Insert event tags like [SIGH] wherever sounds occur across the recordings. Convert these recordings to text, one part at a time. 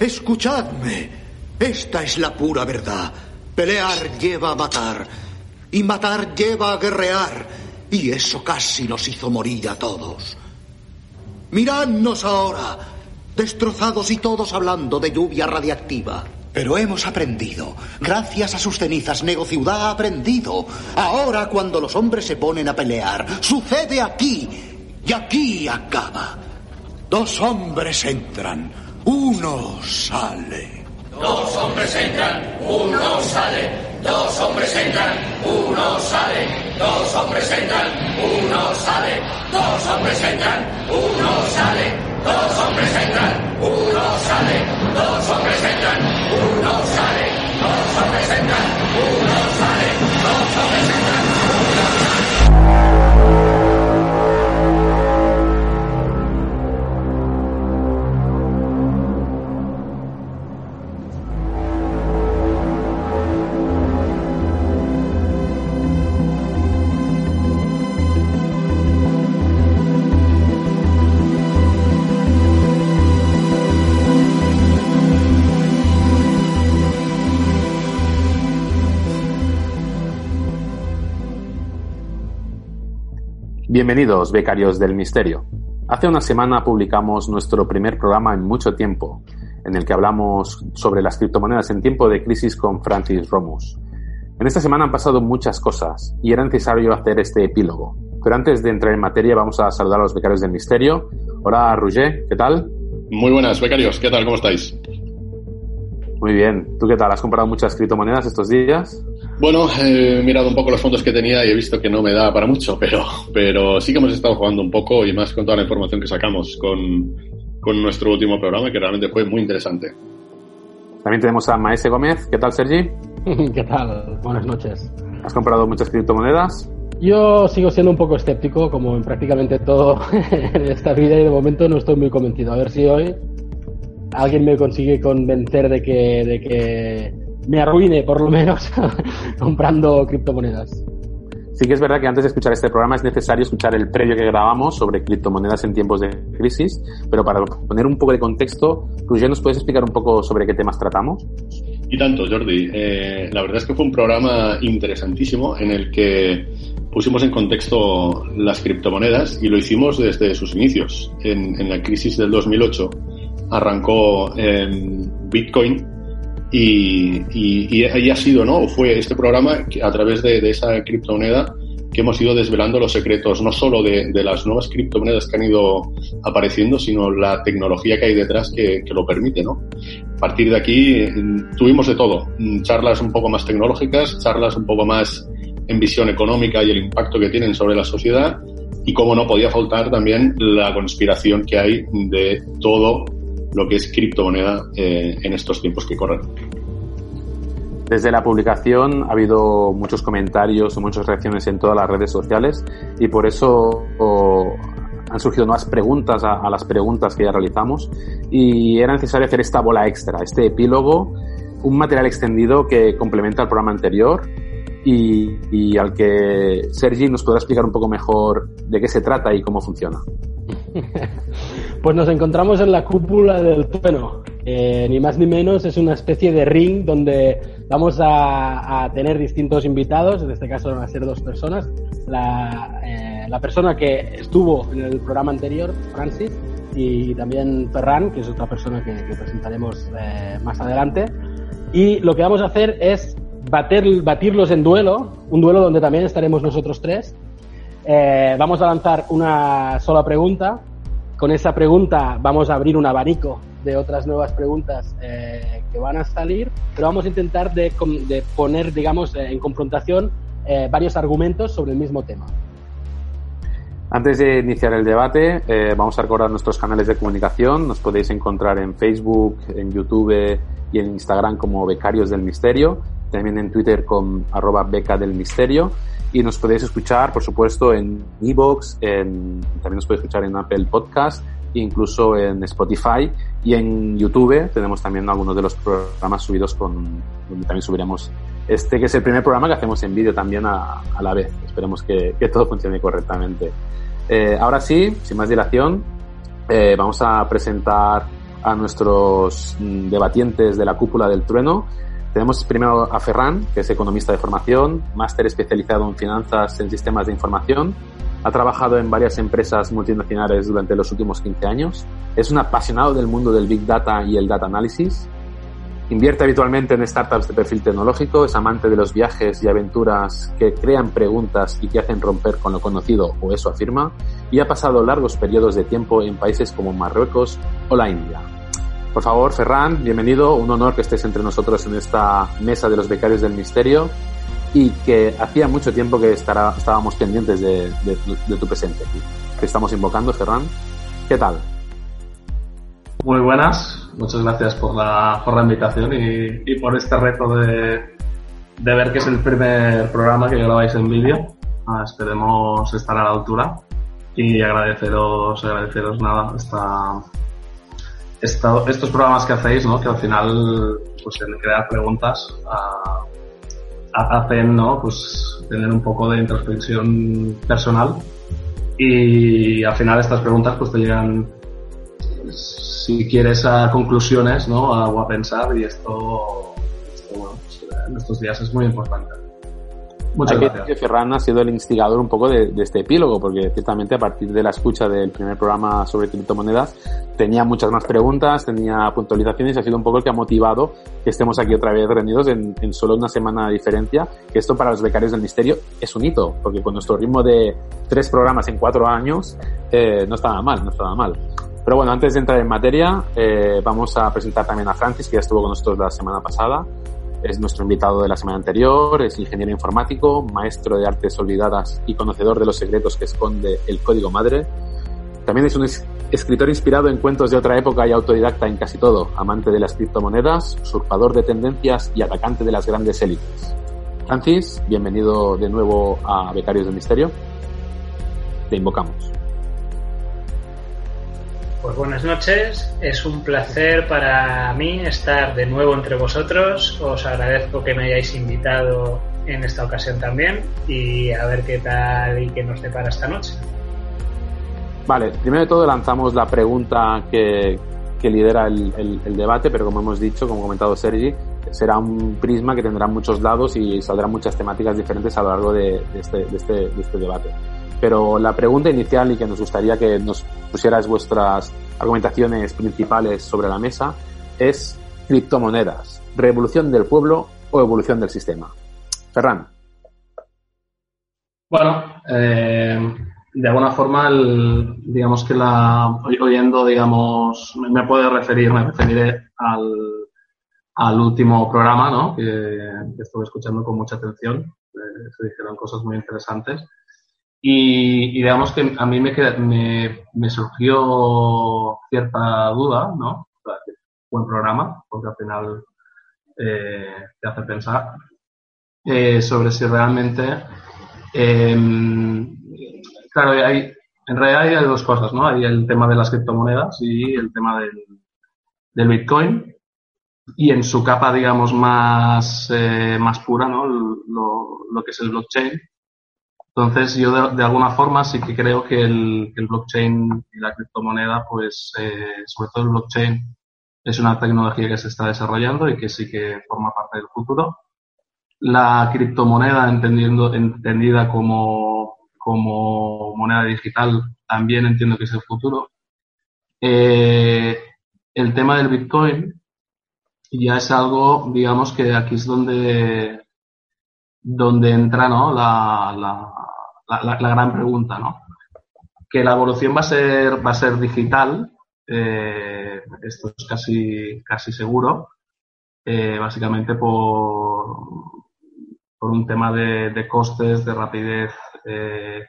Escuchadme. Esta es la pura verdad. Pelear lleva a matar. Y matar lleva a guerrear. Y eso casi nos hizo morir a todos. Miradnos ahora. Destrozados y todos hablando de lluvia radiactiva. Pero hemos aprendido. Gracias a sus cenizas, Negociudad ha aprendido. Ahora, cuando los hombres se ponen a pelear, sucede aquí. Y aquí acaba. Dos hombres entran, uno sale. Dos hombres entran, uno sale. Dos hombres entran, uno sale. Dos hombres entran, uno sale. Dos hombres entran, uno sale. Dos hombres entran, uno sale. Dos hombres entran, uno sale. Dos hombres entran, uno sale. Dos hombres entran, Bienvenidos, becarios del misterio. Hace una semana publicamos nuestro primer programa en mucho tiempo, en el que hablamos sobre las criptomonedas en tiempo de crisis con Francis Romus. En esta semana han pasado muchas cosas y era necesario hacer este epílogo. Pero antes de entrar en materia vamos a saludar a los becarios del misterio. Hola, Roger, ¿qué tal? Muy buenas, becarios, ¿qué tal? ¿Cómo estáis? Muy bien. ¿Tú qué tal? ¿Has comprado muchas criptomonedas estos días? Bueno, he mirado un poco los fondos que tenía y he visto que no me da para mucho, pero, pero sí que hemos estado jugando un poco y más con toda la información que sacamos con, con nuestro último programa, que realmente fue muy interesante. También tenemos a Maese Gómez. ¿Qué tal, Sergi? [LAUGHS] ¿Qué tal? Buenas noches. ¿Has comprado muchas criptomonedas? Yo sigo siendo un poco escéptico, como en prácticamente todo [LAUGHS] en esta vida, y de momento no estoy muy convencido. A ver si hoy alguien me consigue convencer de que, de que me arruine, por lo menos, [LAUGHS] comprando criptomonedas. Sí que es verdad que antes de escuchar este programa es necesario escuchar el previo que grabamos sobre criptomonedas en tiempos de crisis, pero para poner un poco de contexto, Roger, ¿nos puedes explicar un poco sobre qué temas tratamos? Y tanto, Jordi. Eh, la verdad es que fue un programa interesantísimo en el que pusimos en contexto las criptomonedas y lo hicimos desde sus inicios. En, en la crisis del 2008 arrancó eh, Bitcoin y, y, y, ha sido, ¿no? Fue este programa a través de, de, esa criptomoneda que hemos ido desvelando los secretos, no solo de, de, las nuevas criptomonedas que han ido apareciendo, sino la tecnología que hay detrás que, lo permite, ¿no? A partir de aquí tuvimos de todo, charlas un poco más tecnológicas, charlas un poco más en visión económica y el impacto que tienen sobre la sociedad y como no podía faltar también la conspiración que hay de todo lo que es criptomoneda eh, en estos tiempos que corren. Desde la publicación ha habido muchos comentarios o muchas reacciones en todas las redes sociales y por eso o, han surgido nuevas preguntas a, a, las preguntas que ya realizamos y era necesario hacer esta bola extra, este epílogo, un material extendido que complementa el programa anterior y, y al que Sergi nos podrá explicar un poco mejor de qué se trata y cómo funciona. [LAUGHS] Pues nos encontramos en la cúpula del trueno. Eh, ni más ni menos es una especie de ring donde vamos a, a, tener distintos invitados, en este caso van a ser dos personas. La, eh, la persona que estuvo en el programa anterior, Francis, y también Ferran, que es otra persona que, que presentaremos eh, más adelante. Y lo que vamos a hacer es bater, batirlos en duelo, un duelo donde también estaremos nosotros tres. Eh, vamos a lanzar una sola pregunta con esa pregunta vamos a abrir un abanico de otras nuevas preguntas eh, que van a salir, pero vamos a intentar de, poner, digamos, eh, en confrontación eh, varios argumentos sobre el mismo tema. Antes de iniciar el debate, vamos a recordar nuestros canales de comunicación. Nos podéis encontrar en Facebook, en YouTube y en Instagram como Becarios del Misterio. También en Twitter con arroba beca del misterio. Y nos podéis escuchar, por supuesto, en Evox, en, también nos podéis escuchar en Apple Podcast, incluso en Spotify y en YouTube. Tenemos también algunos de los programas subidos con, donde también subiremos este que es el primer programa que hacemos en vídeo también a, la vez. Esperemos que, que todo funcione correctamente. Eh, ahora sí, sin más dilación, eh, vamos a presentar a nuestros mm, debatientes de la cúpula del trueno. Tenemos primero a Ferran, que es economista de formación, máster especializado en finanzas en sistemas de información. Ha trabajado en varias empresas multinacionales durante los últimos 15 años. Es un apasionado del mundo del Big Data y el Data Analysis Invierte habitualmente en startups de perfil tecnológico, es amante de los viajes y aventuras que crean preguntas y que hacen romper con lo conocido, o eso afirma, y ha pasado largos periodos de tiempo en países como Marruecos o la India. Por favor, Ferran, bienvenido, un honor que estés entre nosotros en esta mesa de los becarios del misterio y que hacía mucho tiempo que estábamos pendientes de, de tu presente. Te estamos invocando, Ferran. ¿Qué tal? Muy buenas, muchas gracias por la, por la invitación y, y por este reto de, de, ver que es el primer programa que grabáis en vídeo. Ah, esperemos estar a la altura y agradeceros, agradeceros nada esta, estos programas que hacéis, ¿no? que al final pues en crear preguntas a, a, hacen ¿no? pues tener un poco de introspección personal y al final estas preguntas pues te llegan si quieres a conclusiones, ¿no? O a pensar y esto, esto bueno, pues, en estos días es muy importante. Muchas Hay gracias. Ferran ha sido el instigador un poco de, de, este epílogo, porque ciertamente a partir de la escucha del primer programa sobre criptomonedas tenía muchas más preguntas, tenía puntualizaciones y ha sido un poco el que ha motivado que estemos aquí otra vez reunidos en, en solo una semana de diferencia, que esto para los becarios del misterio es un hito, porque con nuestro ritmo de tres programas en cuatro años eh, no estaba mal, no estaba mal. Pero bueno, antes de entrar en materia, eh, vamos a presentar también a Francis, que ya estuvo con nosotros la semana pasada. Es nuestro invitado de la semana anterior, es ingeniero informático, maestro de artes olvidadas y conocedor de los secretos que esconde el código madre. También es un escritor inspirado en cuentos de otra época y autodidacta en casi todo, amante de las criptomonedas, usurpador de tendencias y atacante de las grandes élites. Francis, bienvenido de nuevo a Becarios del Misterio. Te invocamos. Pues buenas noches, es un placer para mí estar de nuevo entre vosotros. Os agradezco que me hayáis invitado en esta ocasión también y a ver qué tal y qué nos depara esta noche. Vale, primero de todo lanzamos la pregunta que, que lidera el, el, debate, pero como hemos dicho, como ha comentado Sergi, será un prisma que tendrá muchos lados y saldrán muchas temáticas diferentes a lo largo de, este, de, este, de este debate. Pero la pregunta inicial y que nos gustaría que nos pusieras vuestras argumentaciones principales sobre la mesa es criptomonedas, revolución del pueblo o evolución del sistema. Ferran. Bueno, eh, de alguna forma, digamos que la oyendo, digamos, me puedo referir, me referiré al, al último programa, ¿no? Que, que, estuve escuchando con mucha atención. Eh, se dijeron cosas muy interesantes. Y, digamos que a mí me, me, me surgió cierta duda, ¿no? Buen programa, porque al final eh, te hace pensar eh, sobre si realmente. Eh, claro, hay, en realidad hay dos cosas, ¿no? Hay el tema de las criptomonedas y el tema del, del Bitcoin. Y en su capa, digamos, más, eh, más pura, ¿no? Lo, lo que es el blockchain entonces, yo de, alguna forma sí que creo que el, el blockchain y la criptomoneda, pues, eh, sobre todo el blockchain, es una tecnología que se está desarrollando y que sí que forma parte del futuro. La criptomoneda, entendiendo, entendida como, como moneda digital, también entiendo que es el futuro. Eh, el tema del Bitcoin ya es algo, digamos, que aquí es donde donde entra ¿no? la, la, la, la, gran pregunta, ¿no? Que la evolución va a ser, va a ser digital, eh, esto es casi, casi seguro, eh, básicamente por, por un tema de, costes, de rapidez eh,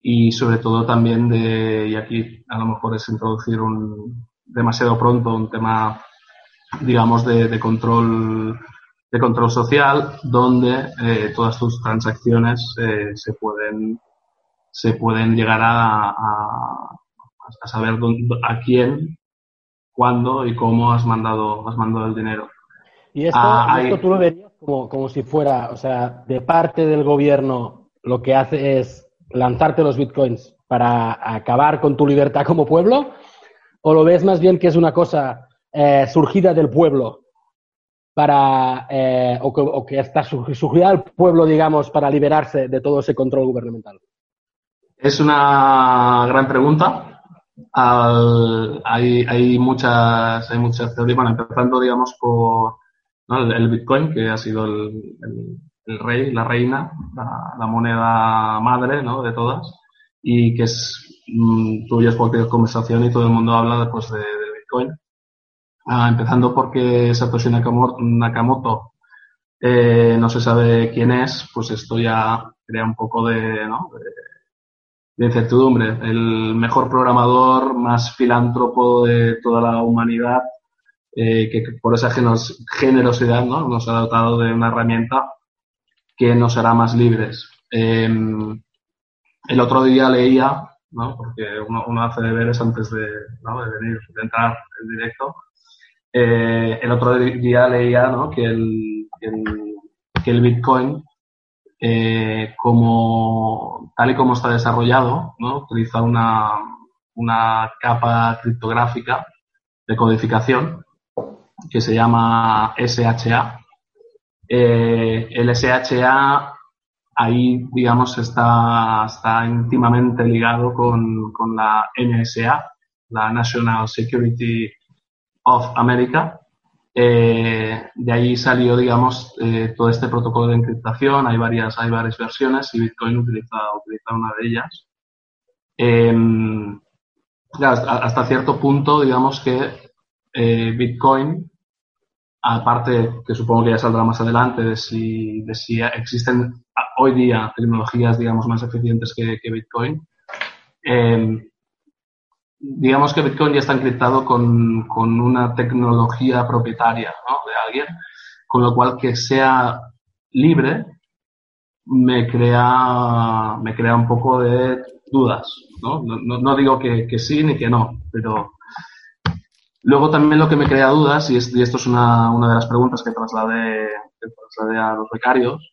y sobre todo también de, y aquí a lo mejor es introducir un demasiado pronto un tema, digamos, de, control de control social donde eh, todas tus transacciones eh, se pueden se pueden llegar a, a, a saber a quién, cuándo y cómo has mandado has mandado el dinero. Y esto, ah, esto tú lo verías como, como si fuera, o sea, de parte del gobierno lo que hace es lanzarte los bitcoins para acabar con tu libertad como pueblo? ¿O lo ves más bien que es una cosa eh, surgida del pueblo para, eh, o, que, está surgida del pueblo, digamos, para liberarse de todo ese control gubernamental? Es una gran pregunta. hay, hay, muchas, hay muchas teorías, bueno, empezando, digamos, por el, Bitcoin, que ha sido el el rey, la reina, la, moneda madre ¿no? de todas, y que es, mmm, cualquier conversación y todo el mundo habla pues, de, Bitcoin. Ah, empezando porque Satoshi Nakamoto, eh, no se sabe quién es, pues esto ya crea un poco de, incertidumbre. El mejor programador, más filántropo de toda la humanidad, eh, que por esa generosidad ¿no? nos ha dotado de una herramienta que nos hará más libres. Em, el otro día leía, ¿no? porque uno, hace deberes antes de, ¿no? de venir, de entrar en directo, eh, el otro día leía que, el, Bitcoin, eh, como, tal y como está desarrollado, utiliza una, una capa criptográfica de codificación que se llama SHA, eh, el SHA ahí, digamos, está, está íntimamente ligado con, con, la NSA, la National Security of America. Eh, de ahí salió, digamos, eh, todo este protocolo de encriptación. Hay varias, hay varias versiones y Bitcoin utiliza, utiliza una de ellas. hasta, hasta, cierto punto, digamos que Bitcoin aparte que supongo que ya saldrá más adelante, de si, de si existen hoy día tecnologías, digamos, más eficientes que, Bitcoin. Em, digamos que Bitcoin ya está encriptado con, con una tecnología propietaria de alguien, con lo cual que sea libre me crea, me crea un poco de dudas. No, no, no digo que, que sí ni que no, pero Luego también lo que me crea dudas, y, esto es una, una, de las preguntas que trasladé, a los becarios,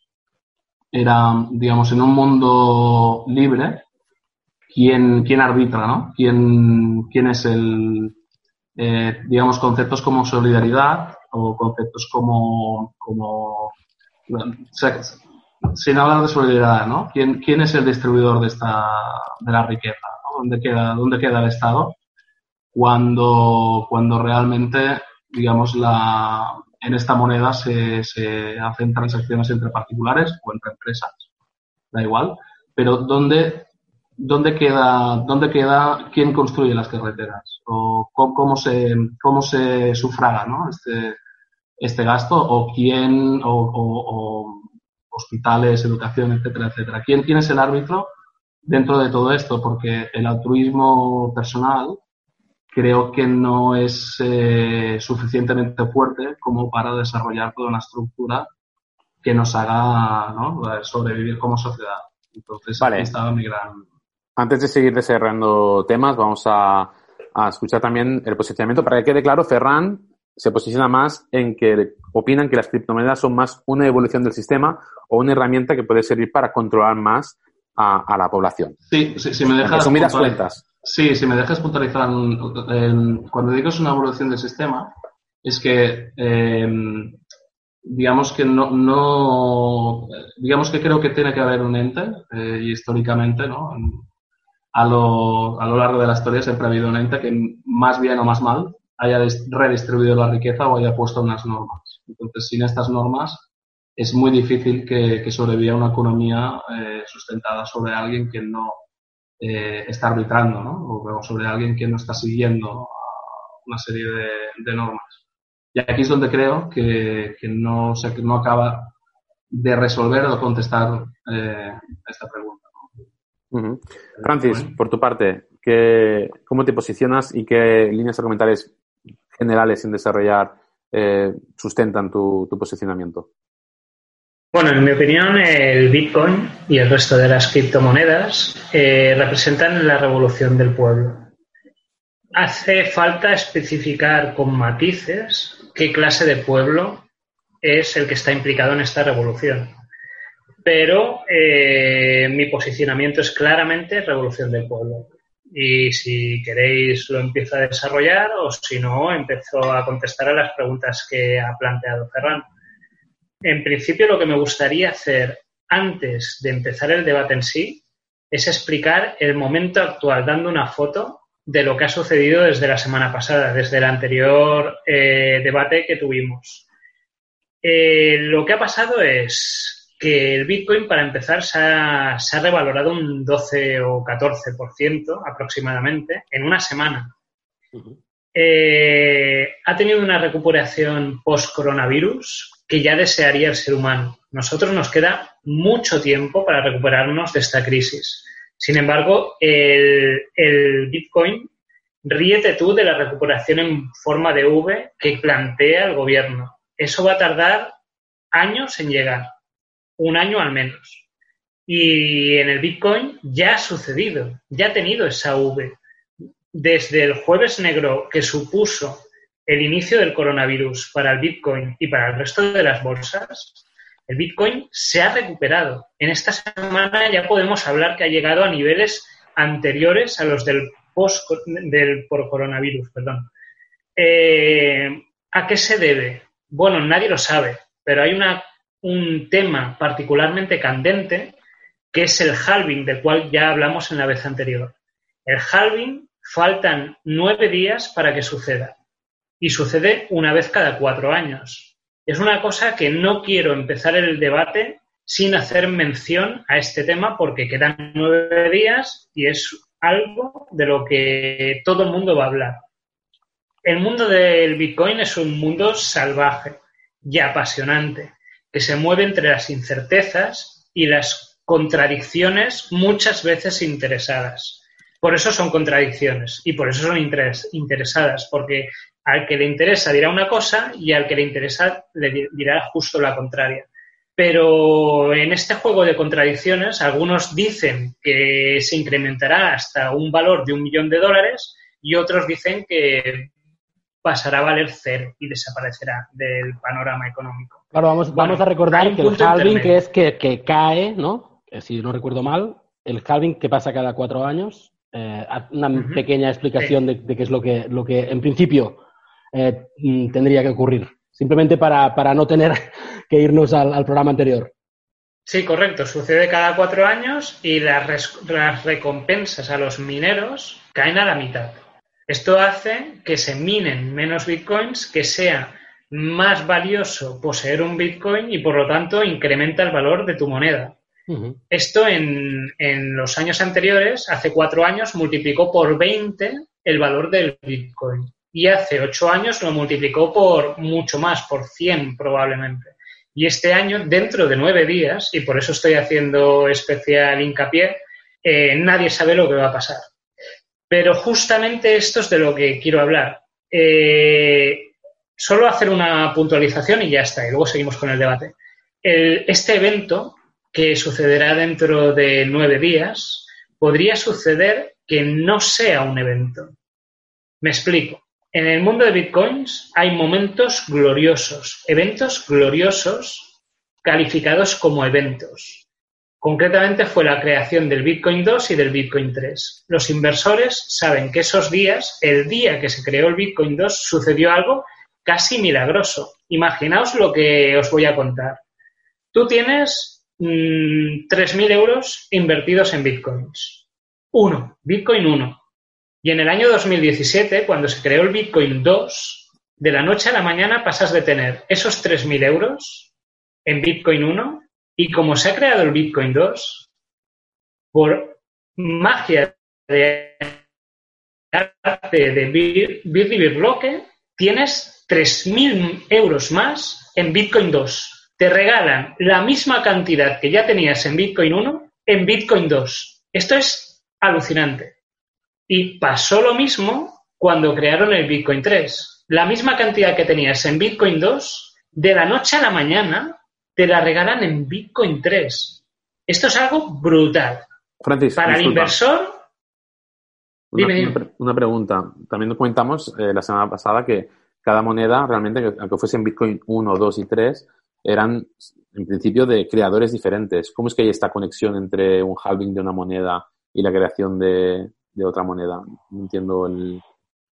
era, digamos, en un mundo libre, ¿quién, quién arbitra, no? ¿Quién, quién es el, eh, digamos, conceptos como solidaridad o conceptos como, como sin hablar de solidaridad, ¿no? ¿Quién, quién es el distribuidor de esta, de la riqueza? ¿Dónde queda, dónde queda el Estado? cuando, cuando realmente, digamos, la, en esta moneda se, se hacen transacciones entre particulares o entre empresas, da igual, pero ¿dónde, dónde, queda, dónde queda quién construye las carreteras? ¿O cómo, se, cómo se sufraga ¿no? este, este gasto? ¿O quién, o, o, hospitales, educación, etcétera, etcétera? ¿Quién, ¿Quién es el árbitro dentro de todo esto? Porque el altruismo personal creo que no es eh, suficientemente fuerte como para desarrollar toda una estructura que nos haga ¿no? sobrevivir como sociedad. Entonces, vale. ahí estaba mi gran... Antes de seguir desarrollando temas, vamos a, a, escuchar también el posicionamiento. Para que quede claro, Ferran se posiciona más en que opinan que las criptomonedas son más una evolución del sistema o una herramienta que puede servir para controlar más a, a la población. Sí, sí, si me dejas... En cuentas. Sí, si me dejas puntualizar, cuando digo es una evolución del sistema, es que em, digamos que no, no, digamos que creo que tiene que haber un ente eh, y históricamente, ¿no? A lo, a lo largo de la historia siempre ha habido un ente que más bien o más mal haya redistribuido la riqueza o haya puesto unas normas. Entonces, sin estas normas es muy difícil que, que sobreviva una economía eh, sustentada sobre alguien que no eh, está arbitrando, ¿no? O, sobre alguien que no está siguiendo una serie de, normas. Y aquí es donde creo que, que no, se, no acaba de resolver o contestar eh, esta pregunta. Francis, por tu parte, ¿qué, ¿cómo te posicionas y qué líneas comentarios generales sin desarrollar eh, sustentan tu, tu posicionamiento? Bueno, en mi opinión, el Bitcoin y el resto de las criptomonedas eh, representan la revolución del pueblo. Hace falta especificar con matices qué clase de pueblo es el que está implicado en esta revolución. Pero eh, mi posicionamiento es claramente revolución del pueblo. Y si queréis lo empiezo a desarrollar o si no, empiezo a contestar a las preguntas que ha planteado Ferran. En principio, lo que me gustaría hacer antes de empezar el debate en sí es explicar el momento actual, dando una foto de lo que ha sucedido desde la semana pasada, desde el anterior eh, debate que tuvimos. Eh, lo que ha pasado es que el Bitcoin, para empezar, se ha, se ha revalorado un 12 o 14% aproximadamente en una semana. Eh, ha tenido una recuperación post-coronavirus que ya desearía el ser humano. Nosotros nos queda mucho tiempo para recuperarnos de esta crisis. Sin embargo, el, el Bitcoin ríete tú de la recuperación en forma de V que plantea el gobierno. Eso va a tardar años en llegar, un año al menos. Y en el Bitcoin ya ha sucedido, ya ha tenido esa V. Desde el jueves negro que supuso el inicio del coronavirus para el Bitcoin y para el resto de las bolsas, el Bitcoin se ha recuperado. En esta semana ya podemos hablar que ha llegado a niveles anteriores a los del post del por coronavirus, perdón. Eh, ¿A qué se debe? Bueno, nadie lo sabe, pero hay una, un tema particularmente candente que es el halving, del cual ya hablamos en la vez anterior. El halving faltan nueve días para que suceda y sucede una vez cada cuatro años. Es una cosa que no quiero empezar el debate sin hacer mención a este tema porque quedan nueve días y es algo de lo que todo el mundo va a hablar. El mundo del Bitcoin es un mundo salvaje y apasionante que se mueve entre las incertezas y las contradicciones muchas veces interesadas. Por eso son contradicciones y por eso son interesadas, porque al que le interesa dirá una cosa y al que le interesa le dirá justo la contraria. Pero en este juego de contradicciones, algunos dicen que se incrementará hasta un valor de un millón de dólares y otros dicen que pasará a valer cero y desaparecerá del panorama económico. Claro, vamos, Bueno, vamos a recordar que el halving, que es que, que cae, ¿no? Que Si no recuerdo mal, el halving que pasa cada cuatro años. eh, una pequeña explicación de, de qué es lo que, lo que en principio eh, mm, tendría que ocurrir. Simplemente para, para no tener [LAUGHS] que irnos al, al programa anterior. Sí, correcto. Sucede cada cuatro años y las, res- las recompensas a los mineros caen a la mitad. Esto hace que se minen menos bitcoins, que sea más valioso poseer un bitcoin y por lo tanto incrementa el valor de tu moneda. Esto en, en los años anteriores, hace cuatro años, multiplicó por 20 el valor del Bitcoin. Y hace ocho años lo multiplicó por mucho más, por 100 probablemente. Y este año, dentro de nueve días, y por eso estoy haciendo especial hincapié, eh, nadie sabe lo que va a pasar. Pero justamente esto es de lo que quiero hablar. Eh, solo hacer una puntualización y ya está, y luego seguimos con el debate. El- este evento que sucederá dentro de nueve días, podría suceder que no sea un evento. Me explico. En el mundo de bitcoins hay momentos gloriosos, eventos gloriosos calificados como eventos. Concretamente fue la creación del Bitcoin 2 y del Bitcoin 3. Los inversores saben que esos días, el día que se creó el Bitcoin 2, sucedió algo casi milagroso. Imaginaos lo que os voy a contar. Tú tienes mm, 3.000 euros invertidos en bitcoins. Uno, Bitcoin 1. Y en el año 2017, cuando se creó el Bitcoin 2, de la noche a la mañana pasas de tener esos 3.000 euros en Bitcoin 1 y como se ha creado el Bitcoin 2, por magia de arte de Bir- Birli Birloque, tienes 3.000 euros más en Bitcoin 2. Te regalan la misma cantidad que ya tenías en Bitcoin 1 en Bitcoin 2. Esto es alucinante. Y pasó lo mismo cuando crearon el Bitcoin 3. La misma cantidad que tenías en Bitcoin 2, de la noche a la mañana te la regalan en Bitcoin 3. Esto es algo brutal. Francis, Para el inversor, Una, Dime, dime. una pre- una pregunta. También comentamos eh, la semana pasada que cada moneda, realmente, que- aunque fuesen Bitcoin 1, 2 y 3, eran en principio de creadores diferentes. ¿Cómo es que hay esta conexión entre un halving de una moneda y la creación de, de otra moneda? No entiendo el,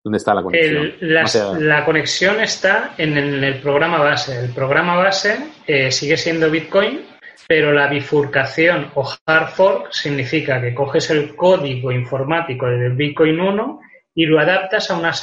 dónde está la conexión. el- las- O sea, la conexión está en el, el programa base. El programa base eh, sigue siendo Bitcoin, pero la bifurcación o hard fork significa que coges el código informático del Bitcoin 1 y lo adaptas a unas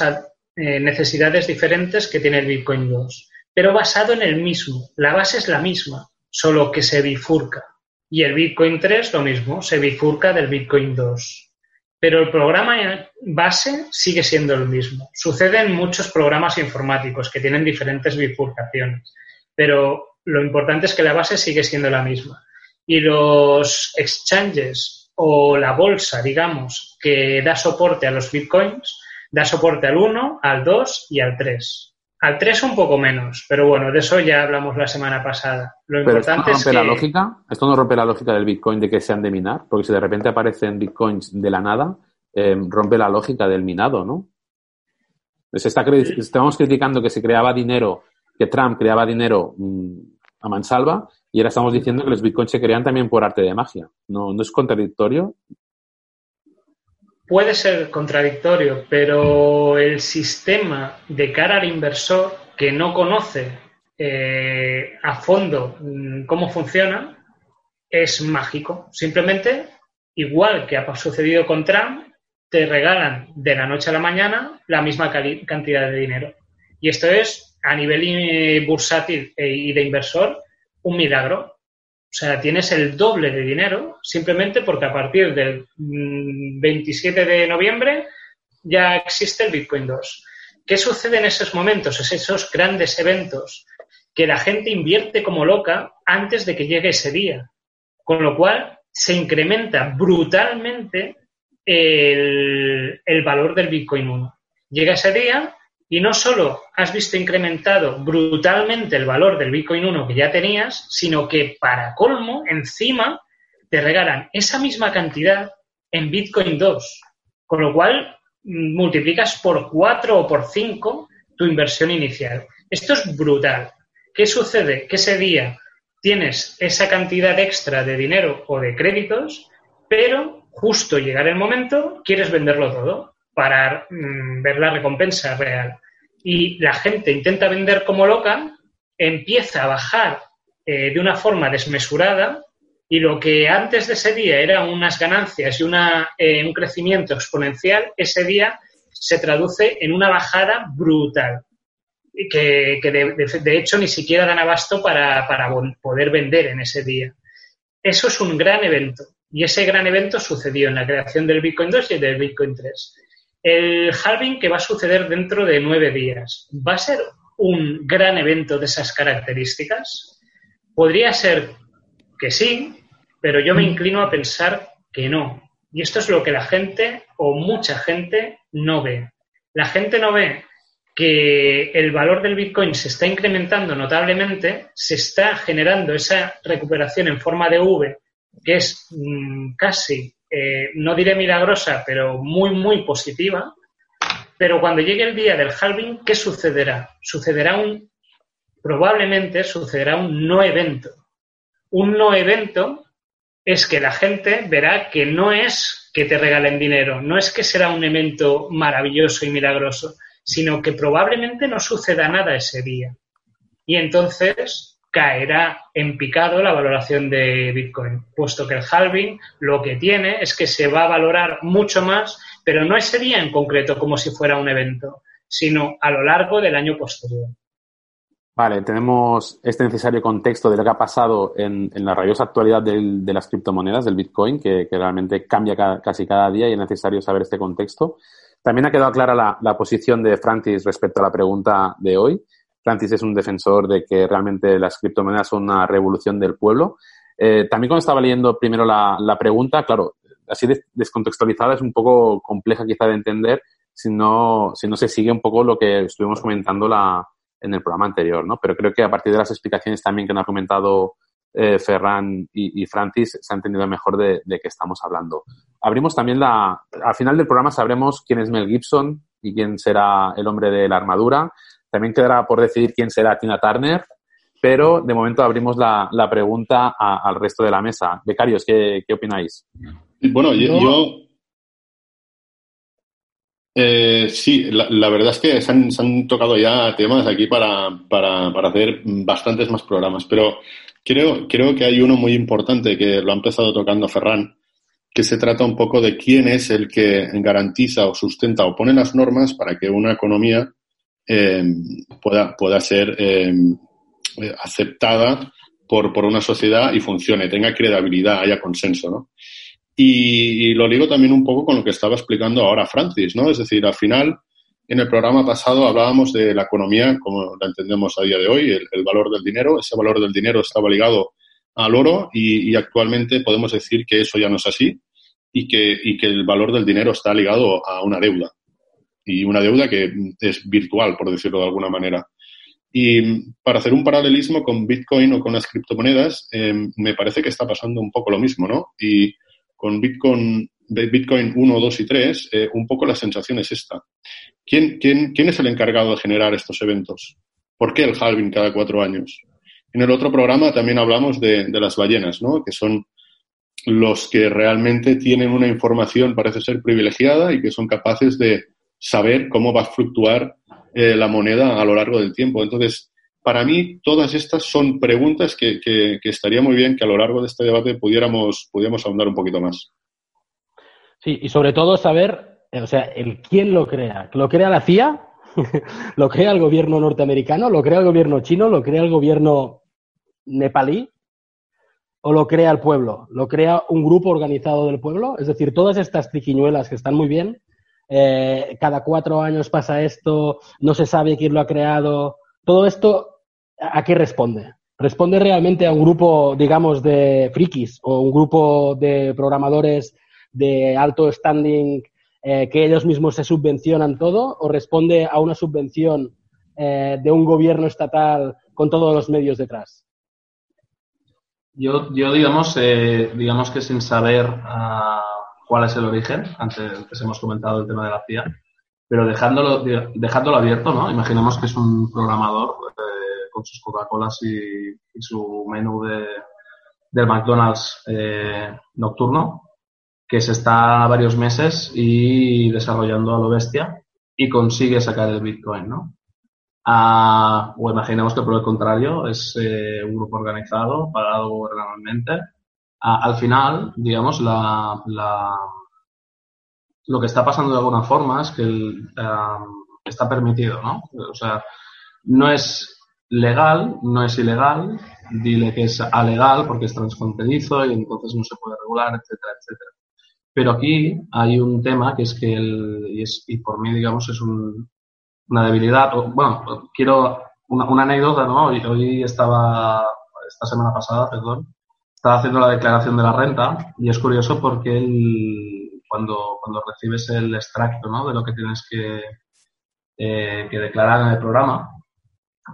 eh, necesidades diferentes que tiene el Bitcoin 2, pero basado en el mismo. La base es la misma, solo que se bifurca. Y el Bitcoin 3 lo mismo, se bifurca del Bitcoin 2. Pero el programa base sigue siendo el mismo. Sucede en muchos programas informáticos que tienen diferentes bifurcaciones, pero lo importante es que la base sigue siendo la misma. Y los exchanges o la bolsa, digamos, que da soporte a los bitcoins, da soporte al 1, al 2 y al 3. Al 3 un poco menos, pero bueno, de eso ya hablamos la semana pasada. Lo pero esto no importante es rompe que... la lógica. Esto no rompe la lógica del Bitcoin de que sean de minar, porque si de repente aparecen Bitcoins de la nada, eh, rompe la lógica del minado, ¿no? Se está estamos criticando que se creaba dinero, que Trump creaba dinero mm, a mansalva, y ahora estamos diciendo que los bitcoins se crean también por arte de magia. ¿No, no es contradictorio? Puede ser contradictorio, pero el sistema de cara al inversor que no conoce eh, a fondo mm, cómo funciona es mágico. Simplemente, igual que ha sucedido con Trump, te regalan de la noche a la mañana la misma cantidad de dinero. Y esto es, a nivel eh, bursátil e- y de inversor, un milagro. O sea, tienes el doble de dinero simplemente porque a partir del mm, 27 de noviembre ya existe el Bitcoin 2. ¿Qué sucede en esos momentos, es esos grandes eventos? Que la gente invierte como loca antes de que llegue ese día. Con lo cual se incrementa brutalmente el, el valor del Bitcoin 1. Llega ese día y no solo has visto incrementado brutalmente el valor del Bitcoin 1 que ya tenías, sino que para colmo, encima, te regalan esa misma cantidad en Bitcoin 2. Con lo cual, mm, multiplicas por 4 o por 5 tu inversión inicial. Esto es brutal. ¿Qué sucede? Que ese día tienes esa cantidad extra de dinero o de créditos, pero justo llegar el momento quieres venderlo todo para mm, ver la recompensa real. Y la gente intenta vender como loca, empieza a bajar eh, de una forma desmesurada y lo que antes de ese día eran unas ganancias y una, eh, un crecimiento exponencial, ese día se traduce en una bajada brutal que, de, hecho ni siquiera dan abasto para, para poder vender en ese día. Eso es un gran evento y ese gran evento sucedió en la creación del Bitcoin 2 y del Bitcoin 3. El halving que va a suceder dentro de nueve días, ¿va a ser un gran evento de esas características? Podría ser que sí, pero yo me inclino a pensar que no. Y esto es lo que la gente o mucha gente no ve. La gente no ve que el valor del Bitcoin se está incrementando notablemente, se está generando esa recuperación en forma de V, que es mm, casi, eh, no diré milagrosa, pero muy, muy positiva. Pero cuando llegue el día del halving, ¿qué sucederá? Sucederá un, probablemente sucederá un no evento. Un no evento es que la gente verá que no es que te regalen dinero, no es que será un evento maravilloso y milagroso, sino que probablemente no suceda nada ese día. Y entonces caerá en picado la valoración de Bitcoin, puesto que el halving lo que tiene es que se va a valorar mucho más, pero no ese día en concreto como si fuera un evento, sino a lo largo del año posterior. Vale, tenemos este necesario contexto de lo que ha pasado en, la rabiosa actualidad de las criptomonedas, del Bitcoin, que, realmente cambia ca- casi cada día y es necesario saber este contexto. También ha quedado clara la, la posición de Francis respecto a la pregunta de hoy. Francis es un defensor de que realmente las criptomonedas son una revolución del pueblo. Eh, también cuando estaba leyendo primero la, pregunta, claro, así descontextualizada es un poco compleja quizá de entender si no, si no se sigue un poco lo que estuvimos comentando la, en el programa anterior, ¿no? Pero creo que a partir de las explicaciones también que nos ha comentado eh, Ferran y, Francis se ha entendido mejor de, de qué estamos hablando. Abrimos también la... Al final del programa sabremos quién es Mel Gibson y quién será el hombre de la armadura. También quedará por decidir quién será Tina Turner, pero de momento abrimos la, la pregunta al resto de la mesa. Becarios, ¿qué, qué opináis? Bueno, yo, eh, sí, la, verdad es que se han, tocado ya temas aquí para, para, para, hacer bastantes más programas, pero creo, creo que hay uno muy importante que lo ha empezado tocando Ferran, que se trata un poco de quién es el que garantiza o sustenta o pone las normas para que una economía eh, pueda, pueda ser eh, aceptada por, por una sociedad y funcione, tenga credibilidad, haya consenso, ¿no? Y, lo digo también un poco con lo que estaba explicando ahora Francis, ¿no? Es decir, al final, en el programa pasado hablábamos de la economía, como la entendemos a día de hoy, el, valor del dinero. Ese valor del dinero estaba ligado al oro y, actualmente podemos decir que eso ya no es así y que, y que el valor del dinero está ligado a una deuda. Y una deuda que es virtual, por decirlo de alguna manera. Y para hacer un paralelismo con Bitcoin o con las criptomonedas, eh, me parece que está pasando un poco lo mismo, ¿no? Y con Bitcoin, Bitcoin 1, 2 y 3, eh, un poco la sensación es esta. ¿Quién, quién, quién es el encargado de generar estos eventos? ¿Por qué el halving cada cuatro años? En el otro programa también hablamos de las ballenas, ¿no? que son los que realmente tienen una información, parece ser privilegiada, y que son capaces de saber cómo va a fluctuar eh, la moneda a lo largo del tiempo. Entonces, para mí, todas estas son preguntas que, estaría muy bien que a lo largo de este debate pudiéramos, pudiéramos ahondar un poquito más. Sí, y sobre todo saber, eh, o sea, el quién lo crea. ¿Lo crea la CIA? [LAUGHS] ¿Lo crea el gobierno norteamericano? ¿Lo crea el gobierno chino? ¿Lo crea el gobierno nepalí? ¿O lo crea el pueblo? ¿Lo crea un grupo organizado del pueblo? Es decir, todas estas triquiñuelas que están muy bien, eh, cada cuatro años pasa esto, no se sabe quién lo ha creado. Todo esto ¿a qué responde? ¿Responde realmente a un grupo, digamos, de frikis o un grupo de programadores de alto standing eh, que ellos mismos se subvencionan todo? ¿O responde a una subvención eh, de un gobierno estatal con todos los medios detrás? Yo, digamos, digamos que sin saber cuál es el origen, antes hemos comentado el tema de la CIA, pero dejándolo, dejándolo abierto, ¿no? Imaginemos que es un programador con sus Coca-Colas y, su menú de, del McDonald's eh, nocturno, que se está varios meses y desarrollando a lo bestia y consigue sacar el Bitcoin, ¿no? Ah, o imaginemos que por el contrario es eh, un grupo organizado, pagado gubernamentalmente. Al final, digamos, la, la, lo que está pasando de alguna forma es que el, ah, está permitido, ¿no? O sea, no es legal, no es ilegal, dile que es alegal porque es transfronterizo y entonces no se puede regular, etcétera, etcétera. Pero aquí hay un tema que es que el, y, es, y por mí, digamos, es un, una debilidad. bueno, quiero una, una anécdota, ¿no? Hoy, hoy, estaba, esta semana pasada, perdón, estaba haciendo la declaración de la renta y es curioso porque el, cuando, cuando recibes el extracto, ¿no? De lo que tienes que, eh, que declarar en el programa,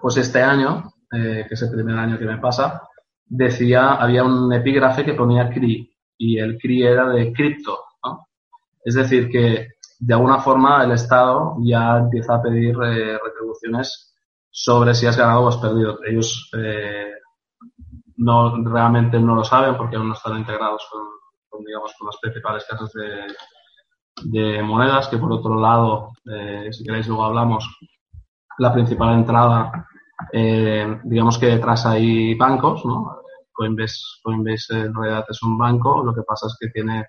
pues este año, eh, que es el primer año que me pasa, decía, había un epígrafe que ponía CRI y el CRI era de cripto. Es decir, que de alguna forma el Estado ya empieza a pedir eh, retribuciones sobre si has ganado o has perdido. Ellos eh, no realmente no lo saben porque aún no están integrados con, digamos, con las principales casas de, monedas, que por otro lado, si queréis luego hablamos, la principal entrada, eh, digamos que detrás hay bancos, ¿no? Coinbase, Coinbase en realidad es un banco, lo que pasa es que tiene,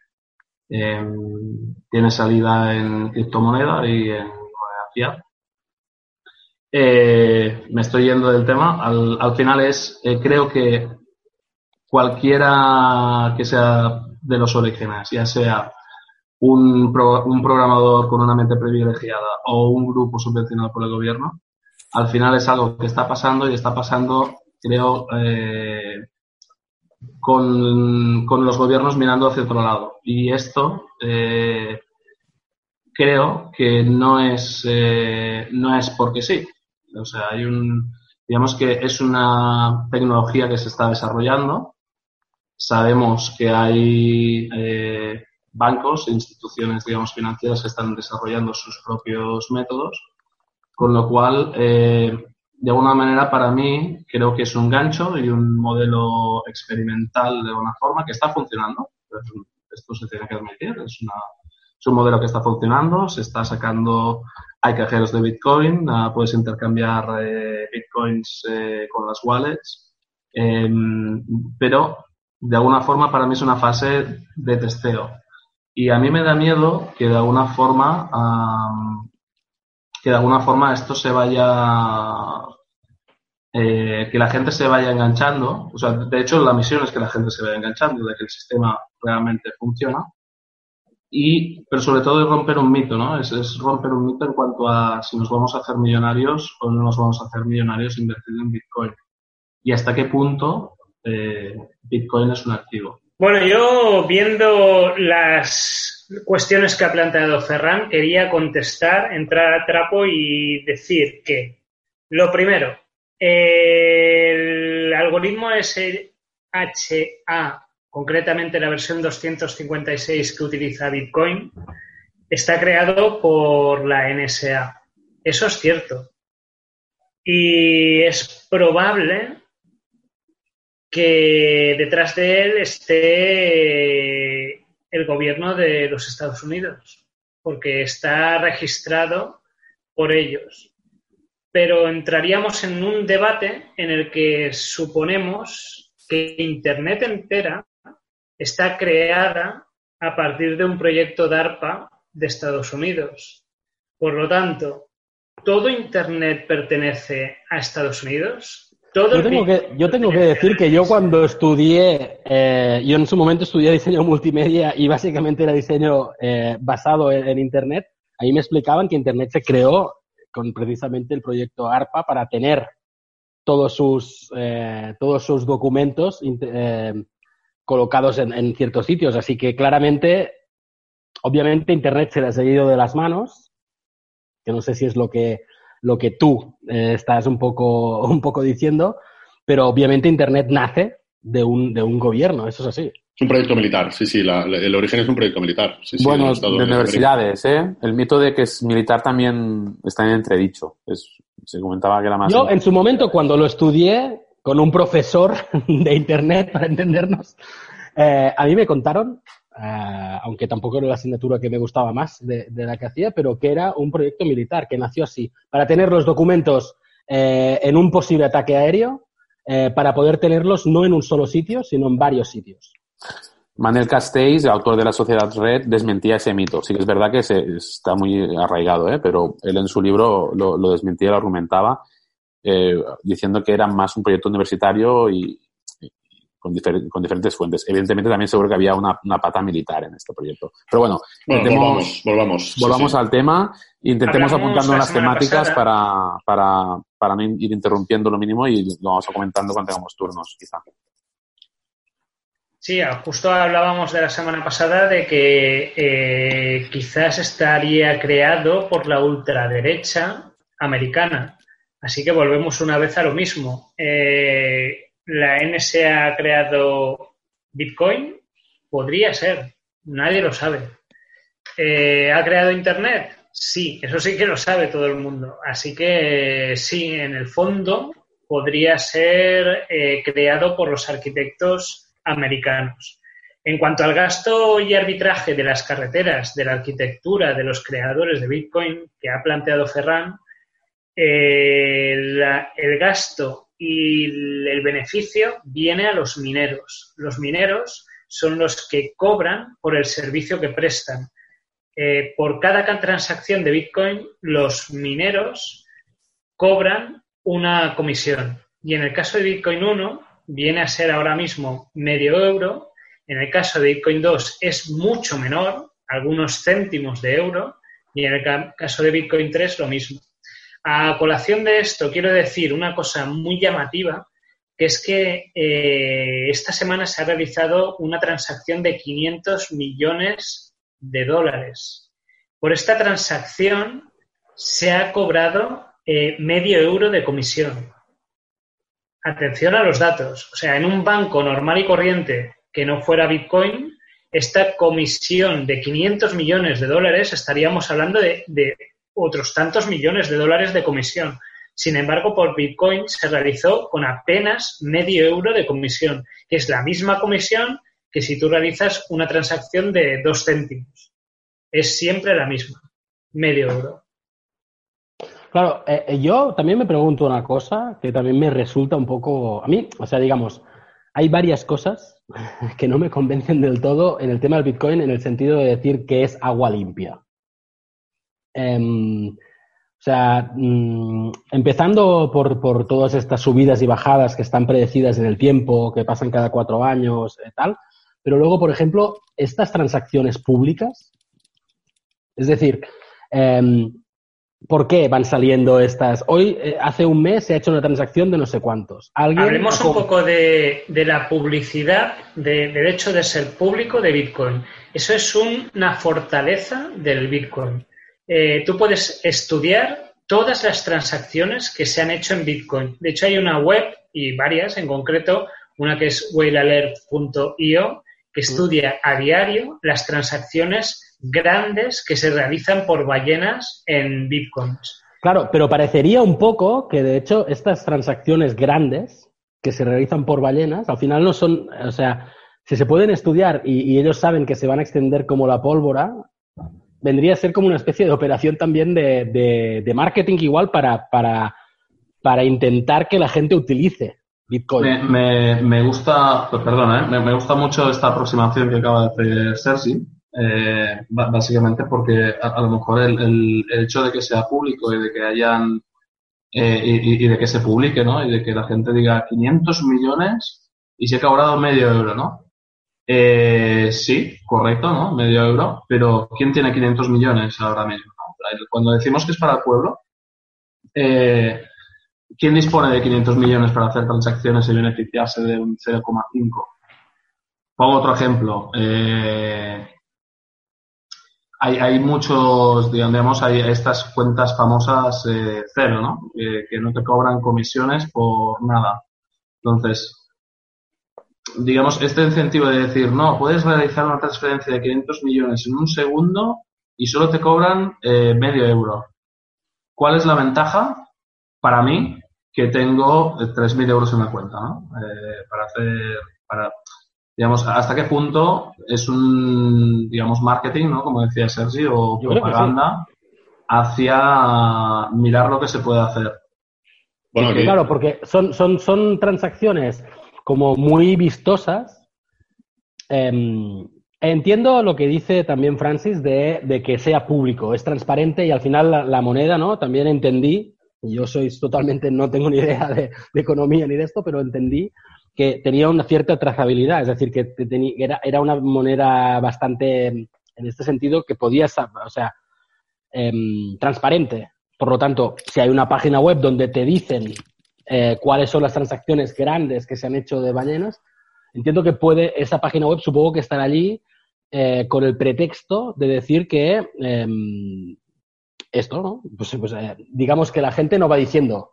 em, tiene salida en criptomoneda y en moneda fiat. Eh, me estoy yendo del tema. Al, al final es, eh, creo que cualquiera que sea de los orígenes, ya sea un, un programador con una mente privilegiada o un grupo subvencionado por el gobierno, al final es algo que está pasando y está pasando, creo, eh, con, los gobiernos mirando hacia otro lado. Y esto eh, creo que no es, eh, no es porque sí. O sea, hay un, digamos que es una tecnología que se está desarrollando. Sabemos que hay eh, bancos e instituciones, digamos, financieras que están desarrollando sus propios métodos, con lo cual de alguna manera para mí creo que es un gancho y un modelo experimental de alguna forma que está funcionando. Esto se tiene que admitir, es, una, es un modelo que está funcionando, se está sacando, hay cajeros de Bitcoin, ah, puedes intercambiar eh, Bitcoins eh, con las wallets, em, pero de alguna forma para mí es una fase de testeo. Y a mí me da miedo que de alguna forma que de alguna forma esto se vaya, eh, que la gente se vaya enganchando. O sea, de hecho, la misión es que la gente se vaya enganchando, de que el sistema realmente funciona. Y, pero sobre todo es romper un mito, ¿no? Es, es, romper un mito en cuanto a si nos vamos a hacer millonarios o no nos vamos a hacer millonarios invertiendo en Bitcoin. Y hasta qué punto Bitcoin es un activo. Bueno, yo viendo las cuestiones que ha planteado Ferran, quería contestar, entrar a trapo y decir que, lo primero, el algoritmo SHA, concretamente la versión 256 que utiliza Bitcoin, está creado por la NSA. Eso es cierto. Y es probable que detrás de él esté el gobierno de los Estados Unidos, porque está registrado por ellos. Pero entraríamos en un debate en el que suponemos que Internet entera está creada a partir de un proyecto DARPA de Estados Unidos. Por lo tanto, ¿todo Internet pertenece a Estados Unidos? Yo, tengo que, yo tengo que decir que yo cuando estudié, eh, yo en su momento estudié diseño multimedia y básicamente era diseño eh, basado en, Internet, ahí me explicaban que Internet se creó con precisamente el proyecto ARPA para tener todos sus, eh, todos sus documentos colocados en, en, ciertos sitios. Así que claramente, obviamente Internet se le ha seguido de las manos, que no sé si es lo que lo que tú eh, estás un poco, [LAUGHS] un poco diciendo, pero obviamente Internet nace de un, de un gobierno, eso es así. Es un proyecto militar, sí, sí, el origen es un proyecto militar. bueno, de universidades, ¿eh? El mito de que es militar también está en entredicho. se comentaba que era más... Yo, en su momento, cuando lo estudié con un profesor [LAUGHS] de Internet, para entendernos, eh, a mí me contaron eh, aunque tampoco era la asignatura que me gustaba más de, la que hacía, pero que era un proyecto militar que nació así, para tener los documentos eh, en un posible ataque aéreo, eh, para poder tenerlos no en un solo sitio, sino en varios sitios. Manuel Castells, autor de la Sociedad Red, desmentía ese mito. Sí que es verdad que está muy arraigado, pero él en su libro lo, lo desmentía, lo argumentaba, diciendo que era más un proyecto universitario y, con, con, diferentes fuentes. Evidentemente también seguro que había una, una, pata militar en este proyecto. Pero bueno, volvamos, volvamos, volvamos al tema, intentemos apuntando unas temáticas para, para, para no ir interrumpiendo lo mínimo y lo vamos a comentando cuando tengamos turnos, quizá. Sí, justo hablábamos de la semana pasada de que eh, quizás estaría creado por la ultraderecha americana. Así que volvemos una vez a lo mismo. Eh, la NSA ha creado Bitcoin? Podría ser, nadie lo sabe. Eh, ¿Ha creado Internet? Sí, eso sí que lo sabe todo el mundo. Así que sí, en el fondo podría ser eh, creado por los arquitectos americanos. En cuanto al gasto y arbitraje de las carreteras, de la arquitectura, de los creadores de Bitcoin que ha planteado Ferran, eh, el gasto y el beneficio viene a los mineros. Los mineros son los que cobran por el servicio que prestan. Eh, por cada transacción de Bitcoin, los mineros cobran una comisión. Y en el caso de Bitcoin 1, viene a ser ahora mismo medio euro. En el caso de Bitcoin 2 es mucho menor, algunos céntimos de euro. Y en el caso de Bitcoin 3 lo mismo. A colación de esto, quiero decir una cosa muy llamativa, que es que eh, esta semana se ha realizado una transacción de 500 millones de dólares. Por esta transacción se ha cobrado eh, medio euro de comisión. Atención a los datos. O sea, en un banco normal y corriente que no fuera Bitcoin, esta comisión de 500 millones de dólares estaríamos hablando de, de otros tantos millones de dólares de comisión. Sin embargo, por Bitcoin se realizó con apenas medio euro de comisión, que es la misma comisión que si tú realizas una transacción de dos céntimos. Es siempre la misma, medio euro. Claro, eh, eh, yo también me pregunto una cosa que también me resulta un poco, a mí, o sea, digamos, hay varias cosas [LAUGHS] que no me convencen del todo en el tema del Bitcoin en el sentido de decir que es agua limpia. Em, o sea, mm, empezando por, por, todas estas subidas y bajadas que están predecidas en el tiempo, que pasan cada cuatro años, y eh, tal, pero luego, por ejemplo, estas transacciones públicas, es decir, eh, ¿Por qué van saliendo estas? Hoy, eh, hace un mes, se ha hecho una transacción de no sé cuántos. Hablemos un poco de, la publicidad, de, del hecho de ser público de Bitcoin. Eso es una fortaleza del Bitcoin. Eh, tú puedes estudiar todas las transacciones que se han hecho en Bitcoin. De hecho, hay una web y varias, en concreto, una que es whalealert.io, que estudia a diario las transacciones grandes que se realizan por ballenas en bitcoins. Claro, pero parecería un poco que de hecho estas transacciones grandes que se realizan por ballenas al final no son, o sea, si se pueden estudiar y, ellos saben que se van a extender como la pólvora, vendría a ser como una especie de operación también de, de, marketing igual para, para, para intentar que la gente utilice Bitcoin. Me, me, gusta, perdón, ¿eh? me, gusta mucho esta aproximación que acaba de hacer Sergi, eh, básicamente porque a, lo mejor el, hecho de que sea público y de que hayan eh, y, de que se publique, ¿no? Y de que la gente diga 500 millones y se ha cobrado medio euro, ¿no? Eh, sí, correcto, ¿no? Medio euro, pero ¿quién tiene 500 millones ahora mismo? Cuando decimos que es para el pueblo, eh, ¿quién dispone de 500 millones para hacer transacciones y beneficiarse de un 0,5? Pongo otro ejemplo. Eh, hay, muchos, digamos, hay estas cuentas famosas eh, cero, ¿no? que no te cobran comisiones por nada. Entonces, digamos, este incentivo de decir, no, puedes realizar una transferencia de 500 millones en un segundo y solo te cobran eh, medio euro. ¿Cuál es la ventaja para mí que tengo 3.000 euros en la cuenta, ¿no? Eh, para hacer, para, digamos, hasta qué punto es un, digamos, marketing, ¿no? Como decía Sergi, o propaganda hacia mirar lo que se puede hacer. Bueno, claro, porque son, son, son transacciones como muy vistosas. Em, entiendo lo que dice también Francis de, que sea público, es transparente y al final la, moneda, ¿no? También entendí, yo soy totalmente, no tengo ni idea de, de economía ni de esto, pero entendí que tenía una cierta trazabilidad, es decir, que era, era una moneda bastante, en este sentido, que podía, o sea, em, transparente. Por lo tanto, si hay una página web donde te dicen eh, cuáles son las transacciones grandes que se han hecho de ballenas, entiendo que puede, esa página web supongo que estará allí eh, con el pretexto de decir que em, esto, ¿no? Pues, pues eh, digamos que la gente no va diciendo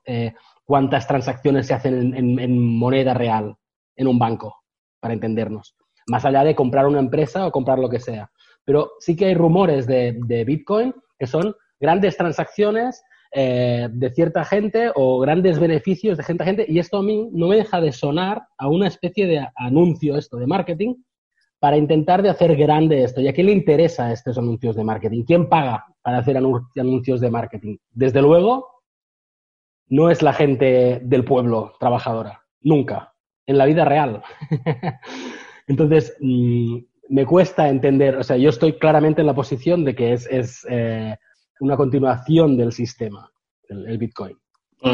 cuántas transacciones se hacen en, moneda real en un banco, para entendernos. Más allá de comprar una empresa o comprar lo que sea. Pero sí que hay rumores de, Bitcoin que son grandes transacciones eh, de cierta gente o grandes beneficios de gente gente. Y esto a mí no me deja de sonar a una especie de anuncio esto de marketing para intentar de hacer grande esto. ¿Y a quién le interesa estos anuncios de marketing? ¿Quién paga para hacer anuncios de marketing? Desde luego, no es la gente del pueblo trabajadora, nunca, en la vida real. [LAUGHS] Entonces, mm, me cuesta entender, o sea, yo estoy claramente en la posición de que es, eh, una continuación del sistema, el, Bitcoin.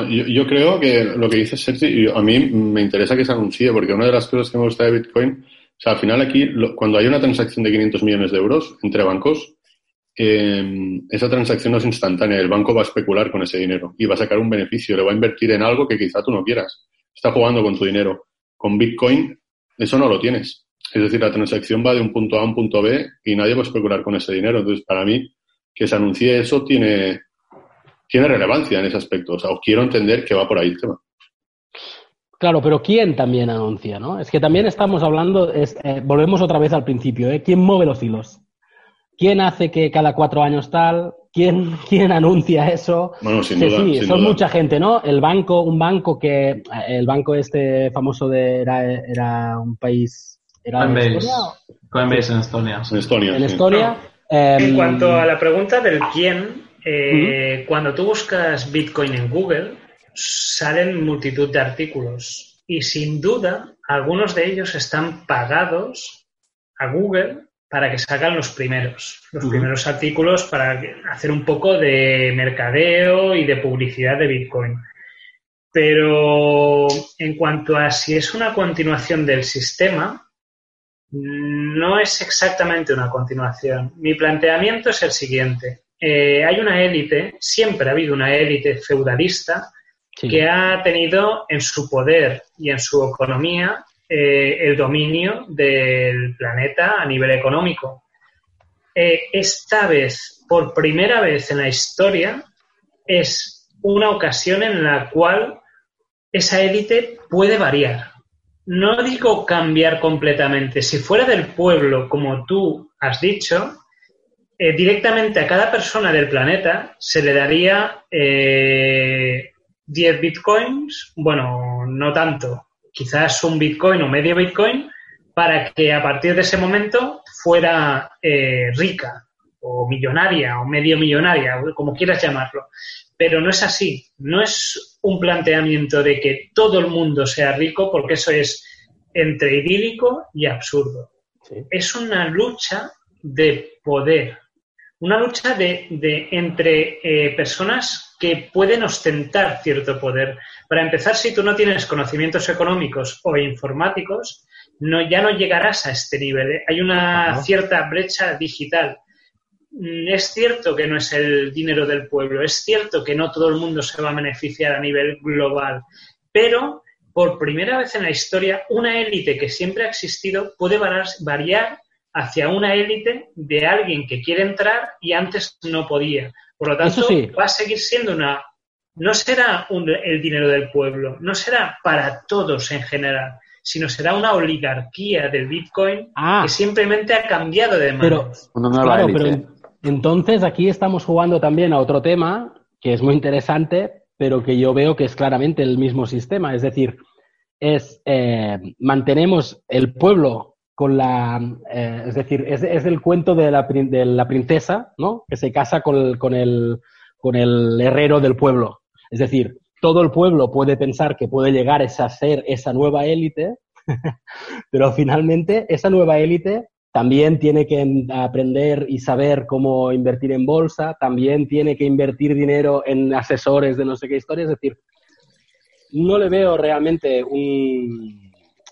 yo, creo que lo que dice Sergi, a mí me interesa que se anuncie, porque una de las cosas que me gusta de Bitcoin, o sea, al final aquí, cuando hay una transacción de 500 millones de euros entre bancos, eh, esa transacción no es instantánea. El banco va a especular con ese dinero y va a sacar un beneficio, le va a invertir en algo que quizá tú no quieras. está jugando con tu dinero. Con Bitcoin, eso no lo tienes. Es decir, la transacción va de un punto A a un punto B y nadie va a especular con ese dinero. Entonces, para mí, que se anuncie eso tiene, tiene relevancia en ese aspecto. O sea, quiero entender que va por ahí el tema. Claro, pero ¿quién también anuncia, no? Es que también estamos hablando, es, eh, volvemos otra vez al principio, ¿eh? ¿Quién mueve los hilos? ¿Quién hace que cada cuatro años tal? ¿Quién, [LAUGHS] quién anuncia eso? Bueno, sin Sí, duda. sí, sin son duda. mucha gente, ¿no? El banco, un banco que, el banco este famoso de, era, era un país, era Coinbase. Estonia o- Coinbase en Estonia. En Estonia. en sí. Estonia. En em, cuanto a la pregunta del quién, eh, cuando tú buscas Bitcoin en Google, salen multitud de artículos y sin duda algunos de ellos están pagados a Google para que salgan los primeros, los primeros artículos para hacer un poco de mercadeo y de publicidad de Bitcoin. Pero en cuanto a si es una continuación del sistema, no es exactamente una continuación. Mi planteamiento es el siguiente. Eh, hay una élite, siempre ha habido una élite feudalista sí. que ha tenido en su poder y en su economía eh, el dominio del planeta a nivel económico. Eh, esta vez, por primera vez en la historia, es una ocasión en la cual esa élite puede variar. No digo cambiar completamente. Si fuera del pueblo, como tú has dicho, eh, directamente a cada persona del planeta se le daría eh, 10 bitcoins, bueno, no tanto, quizás un bitcoin o medio bitcoin, para que a partir de ese momento fuera eh, rica o millonaria o medio millonaria, como quieras llamarlo. Pero no es así, no es un planteamiento de que todo el mundo sea rico, porque eso es entre idílico y absurdo. Sí. Es una lucha de poder, una lucha de, de entre eh, personas que pueden ostentar cierto poder. Para empezar, si tú no tienes conocimientos económicos o informáticos, no, ya no llegarás a este nivel. ¿eh? Hay una Ajá. cierta brecha digital. Mm, Es cierto que no es el dinero del pueblo, es cierto que no todo el mundo se va a beneficiar a nivel global, pero por primera vez en la historia, una élite que siempre ha existido puede variar hacia una élite de alguien que quiere entrar y antes no podía. Por lo tanto, sí. va a seguir siendo una... No será un- el dinero del pueblo, no será para todos en general, sino será una oligarquía del Bitcoin Ah. que simplemente ha cambiado de Pero, manos. Una nueva claro, élite. pero en- entonces aquí estamos jugando también a otro tema que es muy interesante, pero que yo veo que es claramente el mismo sistema. Es decir, es eh, mantenemos el pueblo con la, eh, es decir, es, es el cuento de la, de la princesa, ¿no? Que se casa con el, con el, con el herrero del pueblo. Es decir, todo el pueblo puede pensar que puede llegar a ser esa nueva élite, [LAUGHS] pero finalmente esa nueva élite también tiene que en- aprender y saber cómo invertir en bolsa, también tiene que invertir dinero en asesores de no sé qué historia, es decir, no le veo realmente un...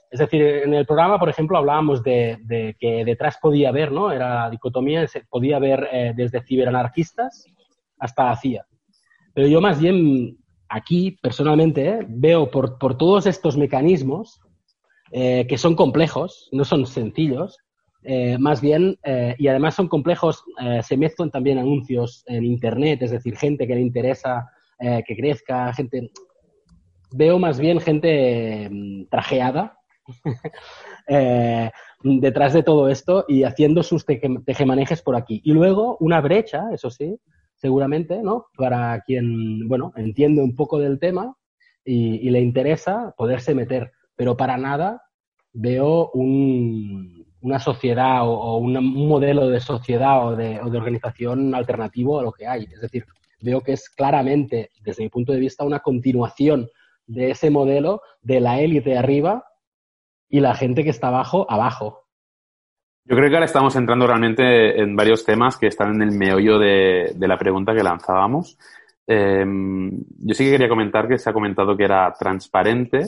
Es decir, en el programa, por ejemplo, hablábamos de, que detrás podía haber, ¿no? Era la dicotomía, podía haber eh, desde ciberanarquistas hasta CIA. Pero yo más bien aquí, personalmente, ¿eh? veo por, por todos estos mecanismos eh, que son complejos, no son sencillos, eh, más bien, eh, y además son complejos, eh, se mezclan también anuncios en Internet, es decir, gente que le interesa que crezca, gente... Veo más bien gente mm, trajeada [LAUGHS] detrás de todo esto y haciendo sus teje- tejemanejes por aquí. Y luego una brecha, eso sí, seguramente, ¿no? Para quien, bueno, entiende un poco del tema y le interesa poderse meter. Pero para nada veo un- una sociedad o, un modelo de sociedad o de, o de organización alternativo a lo que hay. Es decir, veo que es claramente, desde mi punto de vista, una continuación de ese modelo de la élite arriba y la gente que está abajo, abajo. Yo creo que ahora estamos entrando realmente en varios temas que están en el meollo de, de la pregunta que lanzábamos. Eh, yo sí que quería comentar que se ha comentado que era transparente,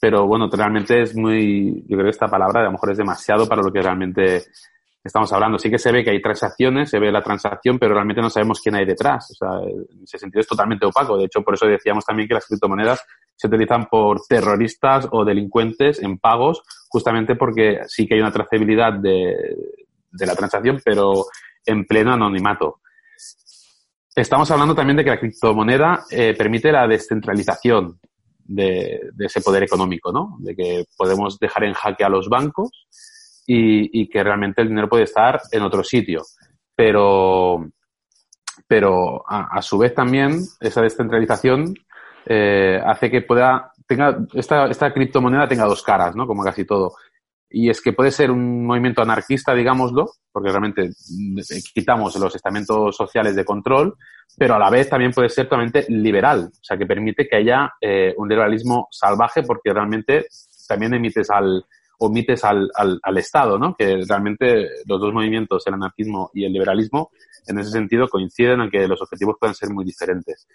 pero bueno, realmente es muy, yo creo que esta palabra a lo mejor es demasiado para lo que realmente estamos hablando. Sí que se ve que hay transacciones, se ve la transacción, pero realmente no sabemos quién hay detrás. O sea, en ese sentido es totalmente opaco. De hecho, por eso decíamos también que las criptomonedas se utilizan por terroristas o delincuentes en pagos, justamente porque sí que hay una trazabilidad de, de la transacción, pero en pleno anonimato. Estamos hablando también de que la criptomoneda eh, permite la descentralización de, ese poder económico, ¿no? De que podemos dejar en jaque a los bancos y, que realmente el dinero puede estar en otro sitio. Pero, pero a, su vez también esa descentralización eh, hace que pueda tenga esta, esta criptomoneda tenga dos caras, ¿no? Como casi todo y es que puede ser un movimiento anarquista, digámoslo, porque realmente quitamos los estamentos sociales de control, pero a la vez también puede ser totalmente liberal, o sea, que permite que haya eh, un liberalismo salvaje porque realmente también emites al, omites al, al, al, Estado, ¿no? Que realmente los dos movimientos, el anarquismo y el liberalismo, en ese sentido coinciden en que los objetivos pueden ser muy diferentes.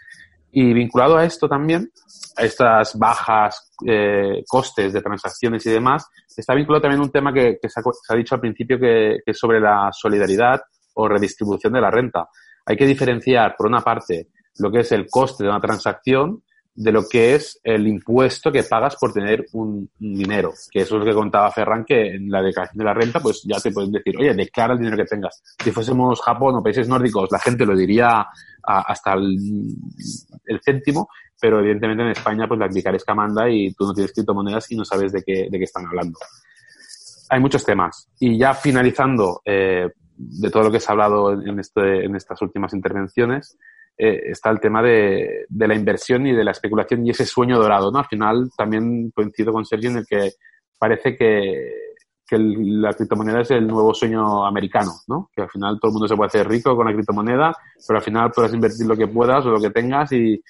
Y vinculado a esto también, a estas bajas eh, costes de transacciones y demás, está vinculado también un tema que, se, ha, dicho al principio que, que es sobre la solidaridad o redistribución de la renta. Hay que diferenciar, por una parte, lo que es el coste de una transacción de lo que es el impuesto que pagas por tener un, dinero. Que eso es lo que contaba Ferran, que en la declaración de la renta, pues ya te pueden decir, oye, declara el dinero que tengas. Si fuésemos Japón o países nórdicos, la gente lo diría hasta el, céntimo, pero evidentemente en España, pues la picaresca manda y tú no tienes criptomonedas y no sabes de qué, de qué están hablando. Hay muchos temas. Y ya finalizando, eh, de todo lo que se ha hablado en, este, en estas últimas intervenciones, eh, está el tema de, de, la inversión y de la especulación y ese sueño dorado, ¿no? Al final también coincido con Sergio en el que parece que, que la criptomoneda es el nuevo sueño americano, ¿no? Que al final todo el mundo se puede hacer rico con la criptomoneda, pero al final puedes invertir lo que puedas o lo que tengas y,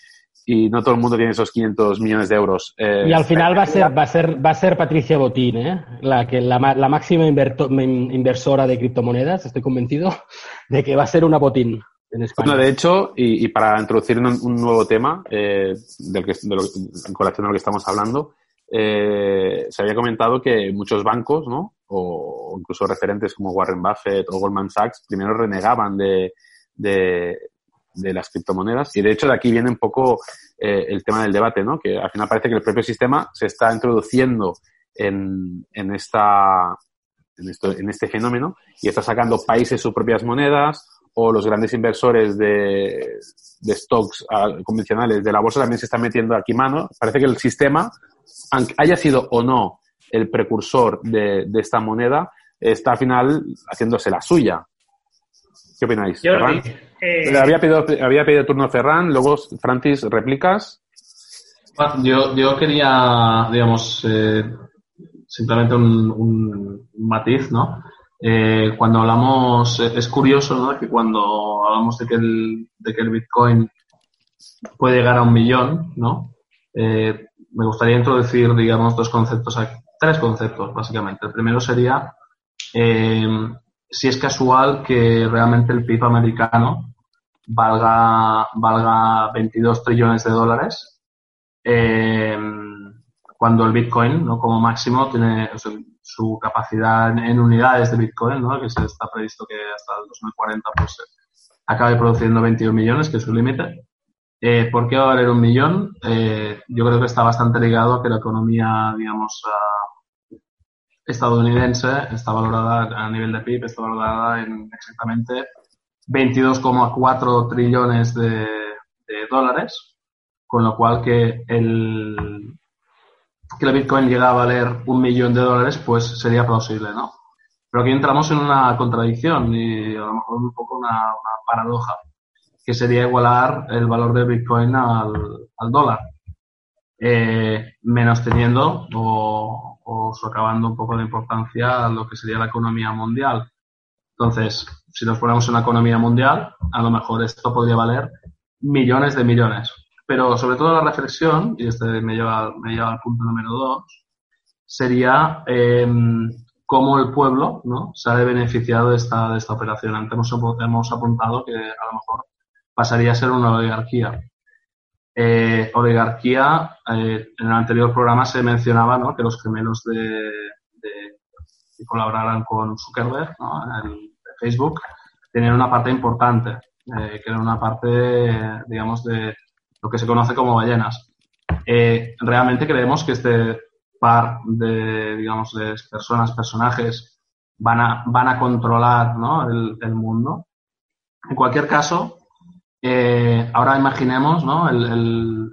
y no todo el mundo tiene esos 500 millones de euros. Eh, y al final va a ser va a ser va a ser Patricia Botín, ¿eh? la que la, la máxima inversora de criptomonedas, estoy convencido de que va a ser una Botín. Bueno, de hecho, y, para introducir un, nuevo tema eh, del que, de lo, en colación a lo que estamos hablando, eh, se había comentado que muchos bancos, ¿no? O incluso referentes como Warren Buffett o Goldman Sachs, primero renegaban de, de, las criptomonedas. Y de hecho, de aquí viene un poco eh, el tema del debate, ¿no? Que al final parece que el propio sistema se está introduciendo en, en esta en, esto, en este fenómeno y está sacando países sus propias monedas o los grandes inversores de, de stocks ah, convencionales de la bolsa también se están metiendo aquí mano. Parece que el sistema, aunque haya sido o no el precursor de, de esta moneda, está al final haciéndose la suya. ¿Qué opináis? Ferran? Eh, había, pedido, había pedido turno Ferran, luego Francis, ¿replicas? Yo, yo quería, digamos, eh, simplemente un, un, matiz, ¿no? Eh, cuando hablamos, es curioso ¿no? que cuando hablamos de que, el, de que el Bitcoin puede llegar a un millón, ¿no? Eh, me gustaría introducir, digamos, dos conceptos aquí, tres conceptos, básicamente. El primero sería eh, si es casual que realmente el PIB americano valga, valga 22 trillones de dólares, cuando el Bitcoin, ¿no? como máximo, tiene, su capacidad en, unidades de Bitcoin, ¿no? que se está previsto que hasta el 2040 pues, acabe produciendo 21 millones, que es su límite. Eh, ¿Por qué va a valer un millón? Eh, yo creo que está bastante ligado a que la economía, digamos, uh, estadounidense está valorada a nivel de PIB, está valorada en exactamente 22,4 trillones de, de dólares, con lo cual que el, que el Bitcoin llega a valer un millón de dólares, pues sería plausible, ¿no? Pero aquí entramos en una contradicción y a lo mejor un poco una, paradoja, que sería igualar el valor del Bitcoin al, dólar, eh, menos teniendo o, o socavando un poco de importancia a lo que sería la economía mundial. Entonces, si nos ponemos en una economía mundial, a lo mejor esto podría valer millones de millones. Pero sobre todo la reflexión, y este me lleva, me lleva al punto número dos, sería eh, cómo el pueblo ¿no? se ha beneficiado de esta, de esta operación. Antes hemos, hemos apuntado que a lo mejor pasaría a ser una oligarquía. Eh, oligarquía, eh, en el anterior programa se mencionaba ¿no? que los gemelos de, de que colaboraran con Zuckerberg, ¿no? en Facebook, tenían una parte importante, eh, que era una parte, digamos, de lo que se conoce como ballenas. eh, realmente creemos que este par de, digamos, de personas, personajes, van a, van a controlar ¿no? el, mundo. En cualquier caso, eh, ahora imaginemos ¿no? el, el,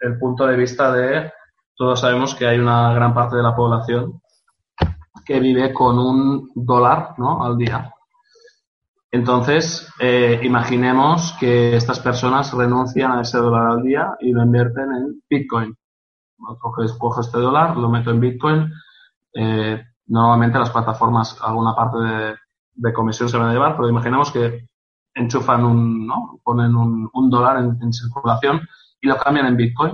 el, punto de vista de, todos sabemos que hay una gran parte de la población que vive con un dólar ¿no? al día. Entonces, eh, imaginemos que estas personas renuncian a ese dólar al día y lo invierten en Bitcoin. Cojo, este dólar, lo meto en Bitcoin. Eh, normalmente las plataformas alguna parte de, comisión se van a llevar, pero imaginemos que enchufan un, ¿no? ponen un, dólar en, en, circulación y lo cambian en Bitcoin.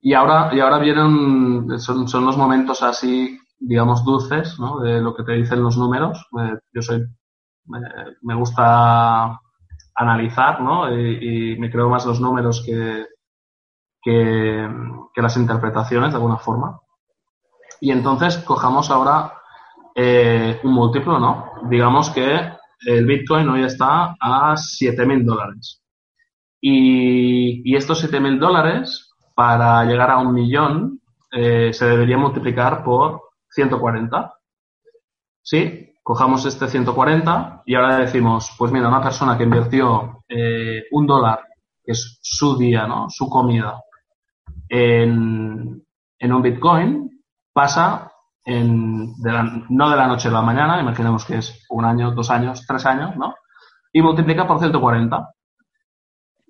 Y ahora, y ahora vienen, son, son los momentos así, digamos, dulces, ¿no? De lo que te dicen los números. Eh, yo soy me, gusta analizar, ¿no? Y, me creo más los números que, que, las interpretaciones, de alguna forma. Y entonces cojamos ahora eh, un múltiplo, ¿no? Digamos que el Bitcoin hoy está a 7.000 dólares. Y, y estos 7.000 dólares, para llegar a un millón, eh, se debería multiplicar por 140. ¿Sí? Cojamos este 140 y ahora decimos, pues mira, una persona que invirtió eh, un dólar, que es su día, ¿no? Su comida, en, en un Bitcoin, pasa en, no de la noche a la mañana, imaginemos que es un año, dos años, tres años, ¿no? Y multiplica por 140.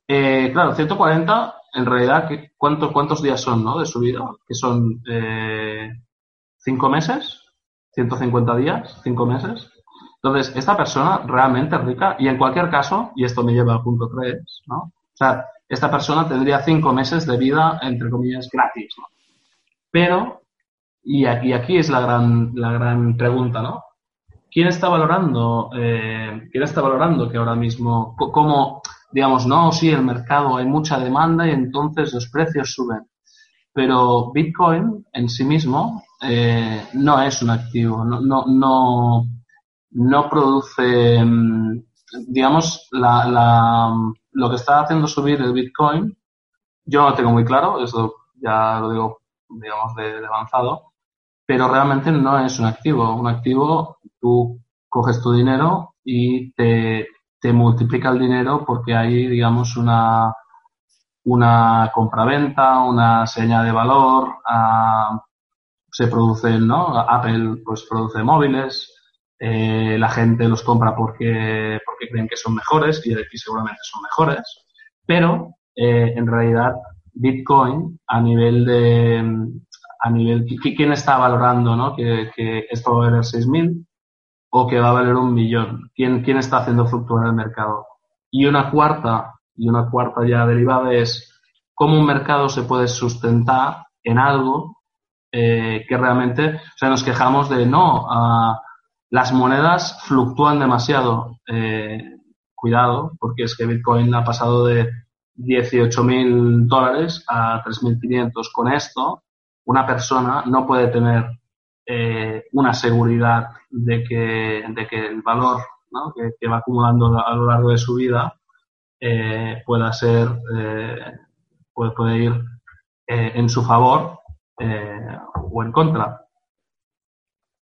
Eh, claro, 140, en realidad, ¿cuántos, ¿cuántos días son, ¿no? De su vida? Que son eh, cinco meses, 150 días, 5 meses. Entonces, esta persona realmente es rica y en cualquier caso, y esto me lleva al punto 3, ¿no? O sea, esta persona tendría 5 meses de vida, entre comillas, gratis, ¿no? Pero, y aquí, aquí es la gran, la gran pregunta, ¿no? ¿Quién está valorando, eh, quién está valorando que ahora mismo, como, digamos, no, sí, el mercado hay mucha demanda y entonces los precios suben? Pero Bitcoin en sí mismo eh, no es un activo, no, no, no, no produce, mm, digamos, la, la, lo que está haciendo subir el Bitcoin, yo no lo tengo muy claro, eso ya lo digo, digamos, de, avanzado, pero realmente no es un activo. Un activo, tú coges tu dinero y te, te multiplica el dinero porque hay, digamos, una, una compraventa, una seña de valor, uh, se producen, ¿no? Apple pues produce móviles, eh, la gente los compra porque, porque creen que son mejores y aquí seguramente son mejores, pero eh, en realidad Bitcoin a nivel de a nivel quién está valorando ¿no? que, que esto va a valer 6.000 o que va a valer un millón quién quién está haciendo fluctuar el mercado y una cuarta y una cuarta ya derivada es cómo un mercado se puede sustentar en algo eh, que realmente, o sea, nos quejamos de no, las monedas fluctúan demasiado. Eh, cuidado, porque es que Bitcoin ha pasado de 18.000 dólares a 3.500. Con esto, una persona no puede tener eh, una seguridad de que, de que el valor ¿no? que, va acumulando a lo largo de su vida eh, pueda ser, eh, puede, ir en su favor eh, o en contra.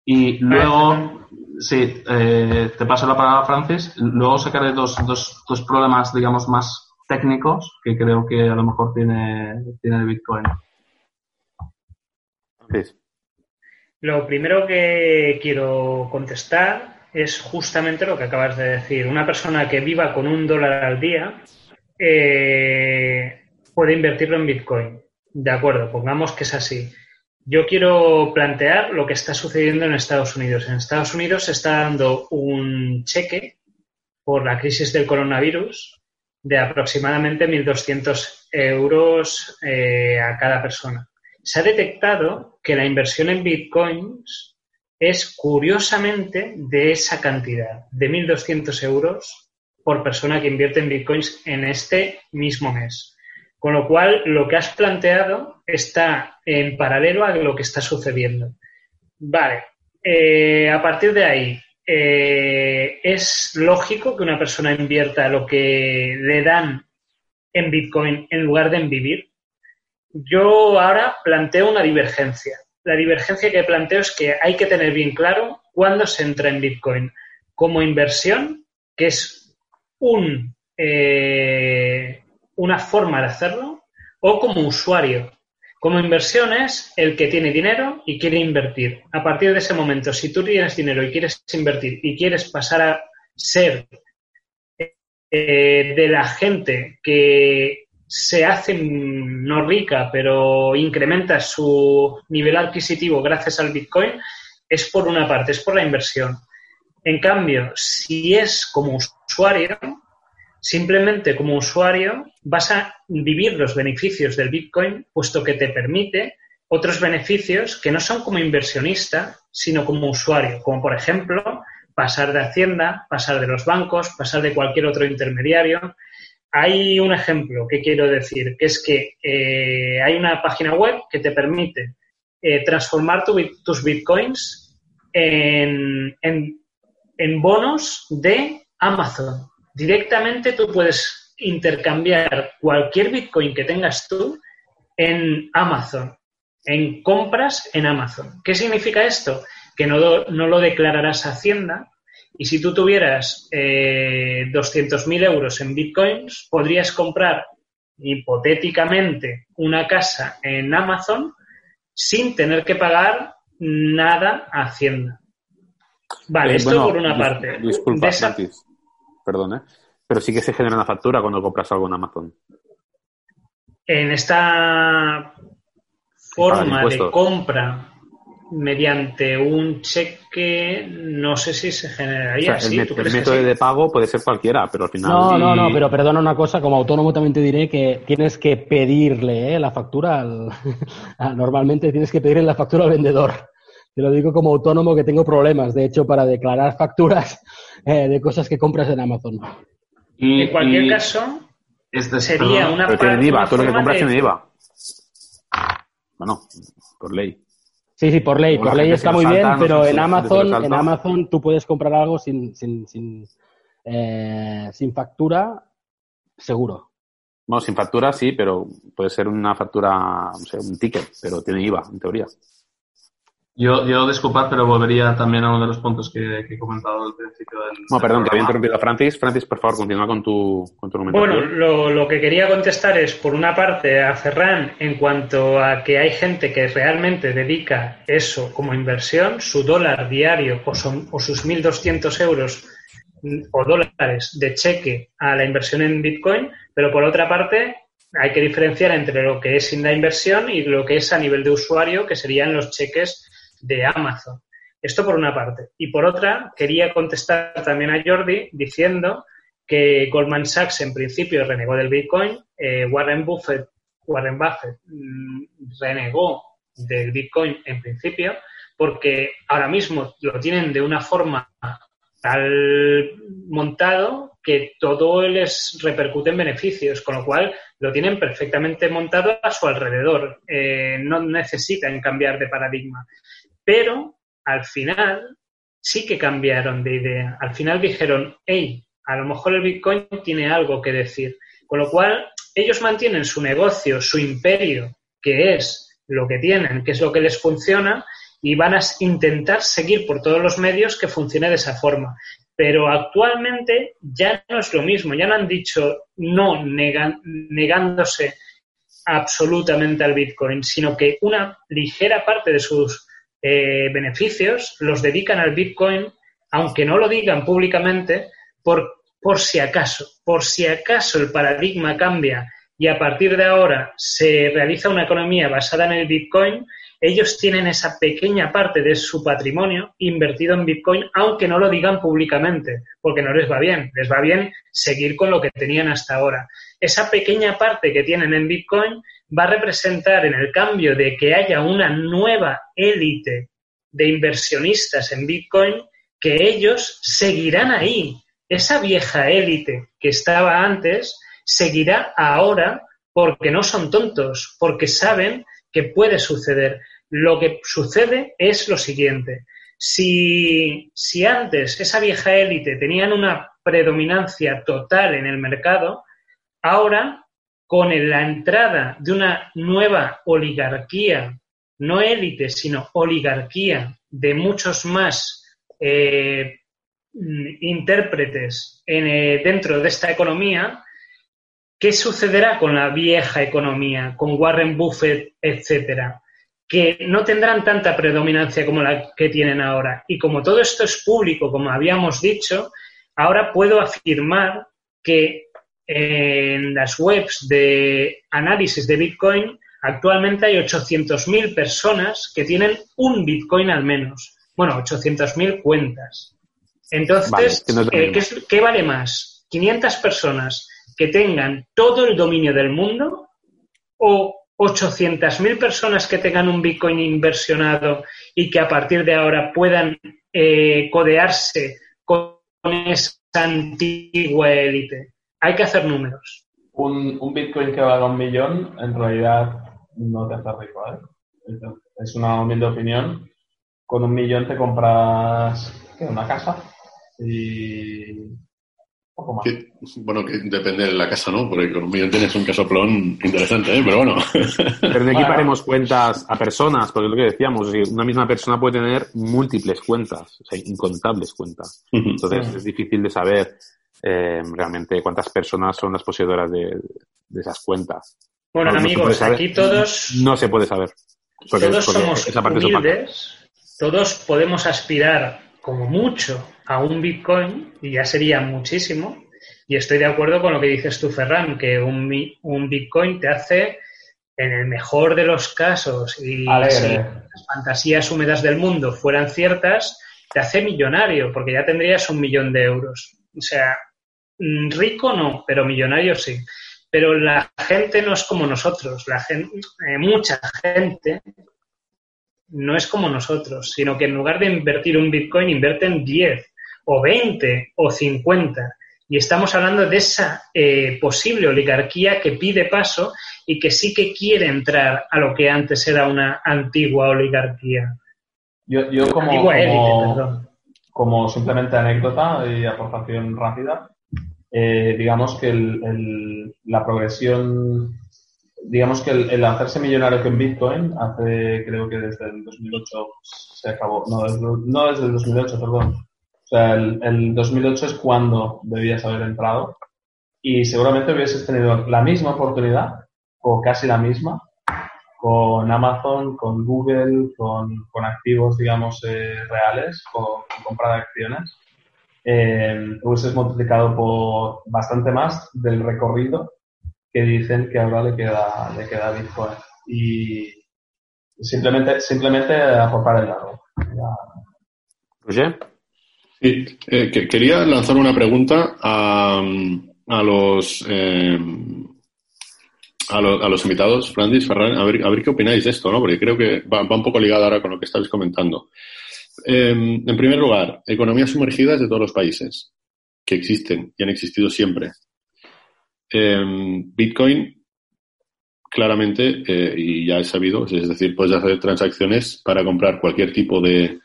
Y luego, sí, eh, te paso la palabra, Francis. Luego sacaré dos, dos, dos problemas, digamos, más técnicos que creo que a lo mejor tiene, tiene el Bitcoin. Sí. Lo primero que quiero contestar es justamente lo que acabas de decir. Una persona que viva con un dólar al día eh, puede invertirlo en Bitcoin. De acuerdo, pongamos que es así. Yo quiero plantear lo que está sucediendo en Estados Unidos. En Estados Unidos se está dando un cheque por la crisis del coronavirus de aproximadamente 1.200 euros eh, a cada persona. Se ha detectado que la inversión en bitcoins es curiosamente de esa cantidad, de 1.200 euros por persona que invierte en bitcoins en este mismo mes. Con lo cual, lo que has planteado está en paralelo a lo que está sucediendo. Vale, eh, a partir de ahí, eh, es lógico que una persona invierta lo que le dan en Bitcoin en lugar de en vivir? Yo ahora planteo una divergencia. La divergencia que planteo es que hay que tener bien claro cuándo se entra en Bitcoin como inversión, que es un, eh, una forma de hacerlo, o como usuario. Como inversión es el que tiene dinero y quiere invertir. A partir de ese momento, si tú tienes dinero y quieres invertir y quieres pasar a ser eh, de la gente que se hace no rica, pero incrementa su nivel adquisitivo gracias al Bitcoin, es por una parte, es por la inversión. En cambio, si es como usuario, simplemente como usuario vas a vivir los beneficios del Bitcoin, puesto que te permite otros beneficios que no son como inversionista, sino como usuario, como por ejemplo pasar de Hacienda, pasar de los bancos, pasar de cualquier otro intermediario. Hay un ejemplo que quiero decir, que es que eh, hay una página web que te permite eh, transformar tus bitcoins en, en bonos de Amazon. Directamente tú puedes intercambiar cualquier bitcoin que tengas tú en Amazon, en compras en Amazon. ¿Qué significa esto? que no, no lo declararás a Hacienda y si tú tuvieras eh, 200.000 euros en bitcoins, podrías comprar hipotéticamente una casa en Amazon sin tener que pagar nada a Hacienda. Vale, Eh, esto bueno, por una dis- parte. Disculpa, esa-. Perdón, ¿eh? Pero sí que se genera una factura cuando compras algo en Amazon. en esta forma de compra mediante un cheque, no sé si se O generaría. sea, el, ¿sí? met- ¿Tú el crees que método sí? de pago puede ser cualquiera, pero al final. No, no, no, pero perdona una cosa, como autónomo también te diré que tienes que pedirle ¿eh? la factura al... [LAUGHS] Normalmente tienes que pedirle la factura al vendedor. Te lo digo como autónomo que tengo problemas, de hecho, para declarar [LAUGHS] facturas eh, de cosas que compras en Amazon. Y, En cualquier y caso, este- sería perdón, una Pero tienen IVA, todo lo que compras de- tiene IVA. Bueno, por ley. Sí, sí, por ley, Como por ley está muy bien, no pero en Amazon, en Amazon tú puedes comprar algo sin, sin, sin, eh, sin factura, seguro. No, sin factura sí, pero puede ser una factura, no sé, un ticket, pero tiene IVA, en teoría. Yo, yo disculpad, pero volvería también a uno de los puntos que, que he comentado al principio del. No, perdón, que había programa. interrumpido a Francis. Francis, por favor, continúa con tu, con tu Bueno, lo, lo que quería contestar es, por una parte, a Ferran en cuanto a que hay gente que realmente dedica eso como inversión, su dólar diario o, son- o sus 1.200 euros mm, o dólares de cheque a la inversión en Bitcoin, pero por otra parte, hay que diferenciar entre lo que es sin la inversión y lo que es a nivel de usuario, que serían los cheques de Amazon. Esto por una parte. Y por otra, quería contestar también a Jordi diciendo que Goldman Sachs en principio renegó del Bitcoin, eh, Warren Buffett, Warren Buffett mm, renegó del Bitcoin en principio, porque ahora mismo lo tienen de una forma tal montado que todo les repercute en beneficios, con lo cual lo tienen perfectamente montado a su alrededor. Eh, no necesitan cambiar de paradigma. Pero al final sí que cambiaron de idea. Al final dijeron, hey, a lo mejor el Bitcoin tiene algo que decir. Con lo cual, ellos mantienen su negocio, su imperio, que es lo que tienen, que es lo que les funciona, y van a intentar seguir por todos los medios que funcione de esa forma. Pero actualmente ya no es lo mismo, ya no han dicho no negándose absolutamente al Bitcoin, sino que una ligera parte de sus eh, beneficios los dedican al Bitcoin, aunque no lo digan públicamente, por, por si acaso, por si acaso el paradigma cambia y a partir de ahora se realiza una economía basada en el Bitcoin, ellos tienen esa pequeña parte de su patrimonio invertido en Bitcoin, aunque no lo digan públicamente, porque no les va bien. Les va bien seguir con lo que tenían hasta ahora. Esa pequeña parte que tienen en Bitcoin va a representar en el cambio de que haya una nueva élite de inversionistas en Bitcoin, que ellos seguirán ahí. Esa vieja élite que estaba antes seguirá ahora porque no son tontos, porque saben que puede suceder. Lo que sucede es lo siguiente. Si, si antes esa vieja élite tenían una predominancia total en el mercado, ahora con la entrada de una nueva oligarquía, no élite, sino oligarquía de muchos más eh, intérpretes eh, dentro de esta economía, ¿qué sucederá con la vieja economía, con Warren Buffett, etcétera? que no tendrán tanta predominancia como la que tienen ahora. Y como todo esto es público, como habíamos dicho, ahora puedo afirmar que en las webs de análisis de Bitcoin actualmente hay 800.000 personas que tienen un Bitcoin al menos. Bueno, 800.000 cuentas. Entonces, eh, ¿qué, vale más? ¿500 personas que tengan todo el dominio del mundo o 800.000 personas que tengan un Bitcoin inversionado y que a partir de ahora puedan eh, codearse con esa antigua élite? Hay que hacer números. Un, un Bitcoin que valga un millón, en realidad no te hace rico, ¿eh? Es una humilde opinión. Con un millón te compras una casa y poco más. bueno, que depende de la casa, ¿no? Porque con un millón tienes un casoplón interesante, ¿eh? Pero bueno. Pero no equiparemos cuentas a personas, porque es lo que decíamos, una misma persona puede tener múltiples cuentas, o sea, incontables cuentas. Entonces es difícil de saber eh, realmente cuántas personas son las poseedoras de, esas cuentas. Bueno, amigos, aquí todos... No se puede saber. todos somos humildes, todos podemos aspirar como mucho a un Bitcoin y ya sería muchísimo. Y estoy de acuerdo con lo que dices tú, Ferran, que un, un Bitcoin te hace, en el mejor de los casos, y si las fantasías húmedas del mundo fueran ciertas, te hace millonario, porque ya tendrías un millón de euros. O sea, rico no, pero millonario sí. Pero la gente no es como nosotros. La gente, eh, mucha gente no es como nosotros, sino que en lugar de invertir un Bitcoin, invierten 10 o 20 o 50. Y estamos hablando de esa eh, posible oligarquía que pide paso y que sí que quiere entrar a lo que antes era una antigua oligarquía. Yo, yo como, como, simplemente anécdota y aportación rápida, eh, digamos que la progresión digamos que el, hacerse millonario con Bitcoin hace, creo que desde el 2008 se acabó, no desde, no desde el 2008, perdón. O sea, el, el 2008 es cuando debías haber entrado y seguramente hubieses tenido la misma oportunidad o casi la misma con Amazon, con Google, con, con activos, digamos, eh, reales, con, compra de acciones. Eh, hubieses multiplicado por bastante más del recorrido que dicen que ahora le queda, le queda Bitcoin. Y simplemente, simplemente aportar el lado. Oye. Sí, eh, quería lanzar una pregunta a, a los eh, a, a, los invitados, Francis, Ferran, a ver, a ver qué opináis de esto, ¿no? Porque creo que va, un poco ligado ahora con lo que estáis comentando. Em, en primer lugar, economías sumergidas de todos los países que existen y han existido siempre. Em, Bitcoin, claramente, eh, y ya es sabido, es decir, puedes hacer transacciones para comprar cualquier tipo de,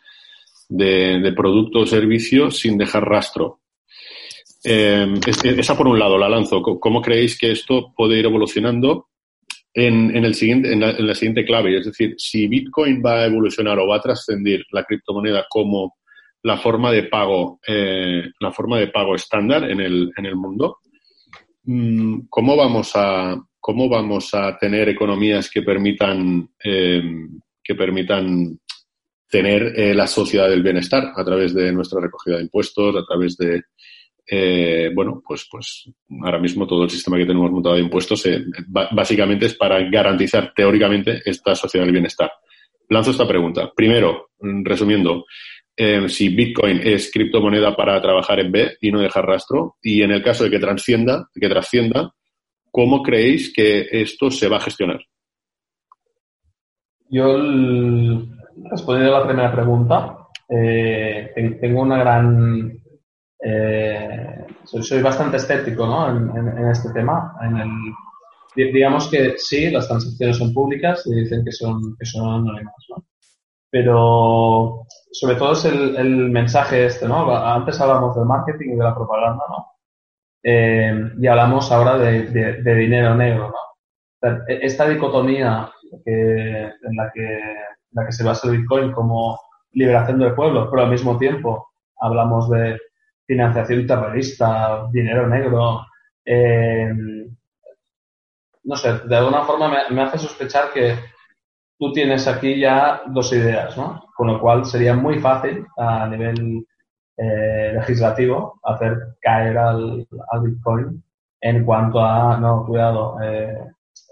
de, producto o servicio sin dejar rastro. Em, esa por un lado, la lanzo. ¿Cómo creéis que esto puede ir evolucionando en, en el siguiente, en la, siguiente clave? Es decir, si Bitcoin va a evolucionar o va a trascender la criptomoneda como la forma de pago, eh, la forma de pago estándar en el, en el mundo, Mm, ¿cómo vamos a, cómo vamos a tener economías que permitan, eh, que permitan tener eh, la sociedad del bienestar a través de nuestra recogida de impuestos, a través de, eh, bueno, pues, pues ahora mismo todo el sistema que tenemos montado de impuestos básicamente es para garantizar teóricamente esta sociedad del bienestar. Lanzo esta pregunta. Primero, resumiendo, eh, si Bitcoin es criptomoneda para trabajar en B y no dejar rastro, y en el caso de que trascienda, que trascienda, ¿cómo creéis que esto se va a gestionar? Yo, respondiendo a la primera pregunta, eh, tengo una gran... Eh, soy, bastante escéptico ¿no? en, este tema. En el, digamos que sí, las transacciones son públicas y dicen que son, anónimas, ¿no? Pero sobre todo es el, mensaje este, ¿no? Antes hablamos del marketing y de la propaganda, ¿no? eh, y hablamos ahora de, dinero negro. Esta dicotomía que, en, la que, la que se basa el Bitcoin como liberación del pueblo, pero al mismo tiempo hablamos de financiación terrorista, dinero negro. Eh, no sé, de alguna forma me, hace sospechar que tú tienes aquí ya dos ideas, ¿no? Con lo cual sería muy fácil a nivel eh, legislativo hacer caer al, Bitcoin en cuanto a, no, cuidado, eh,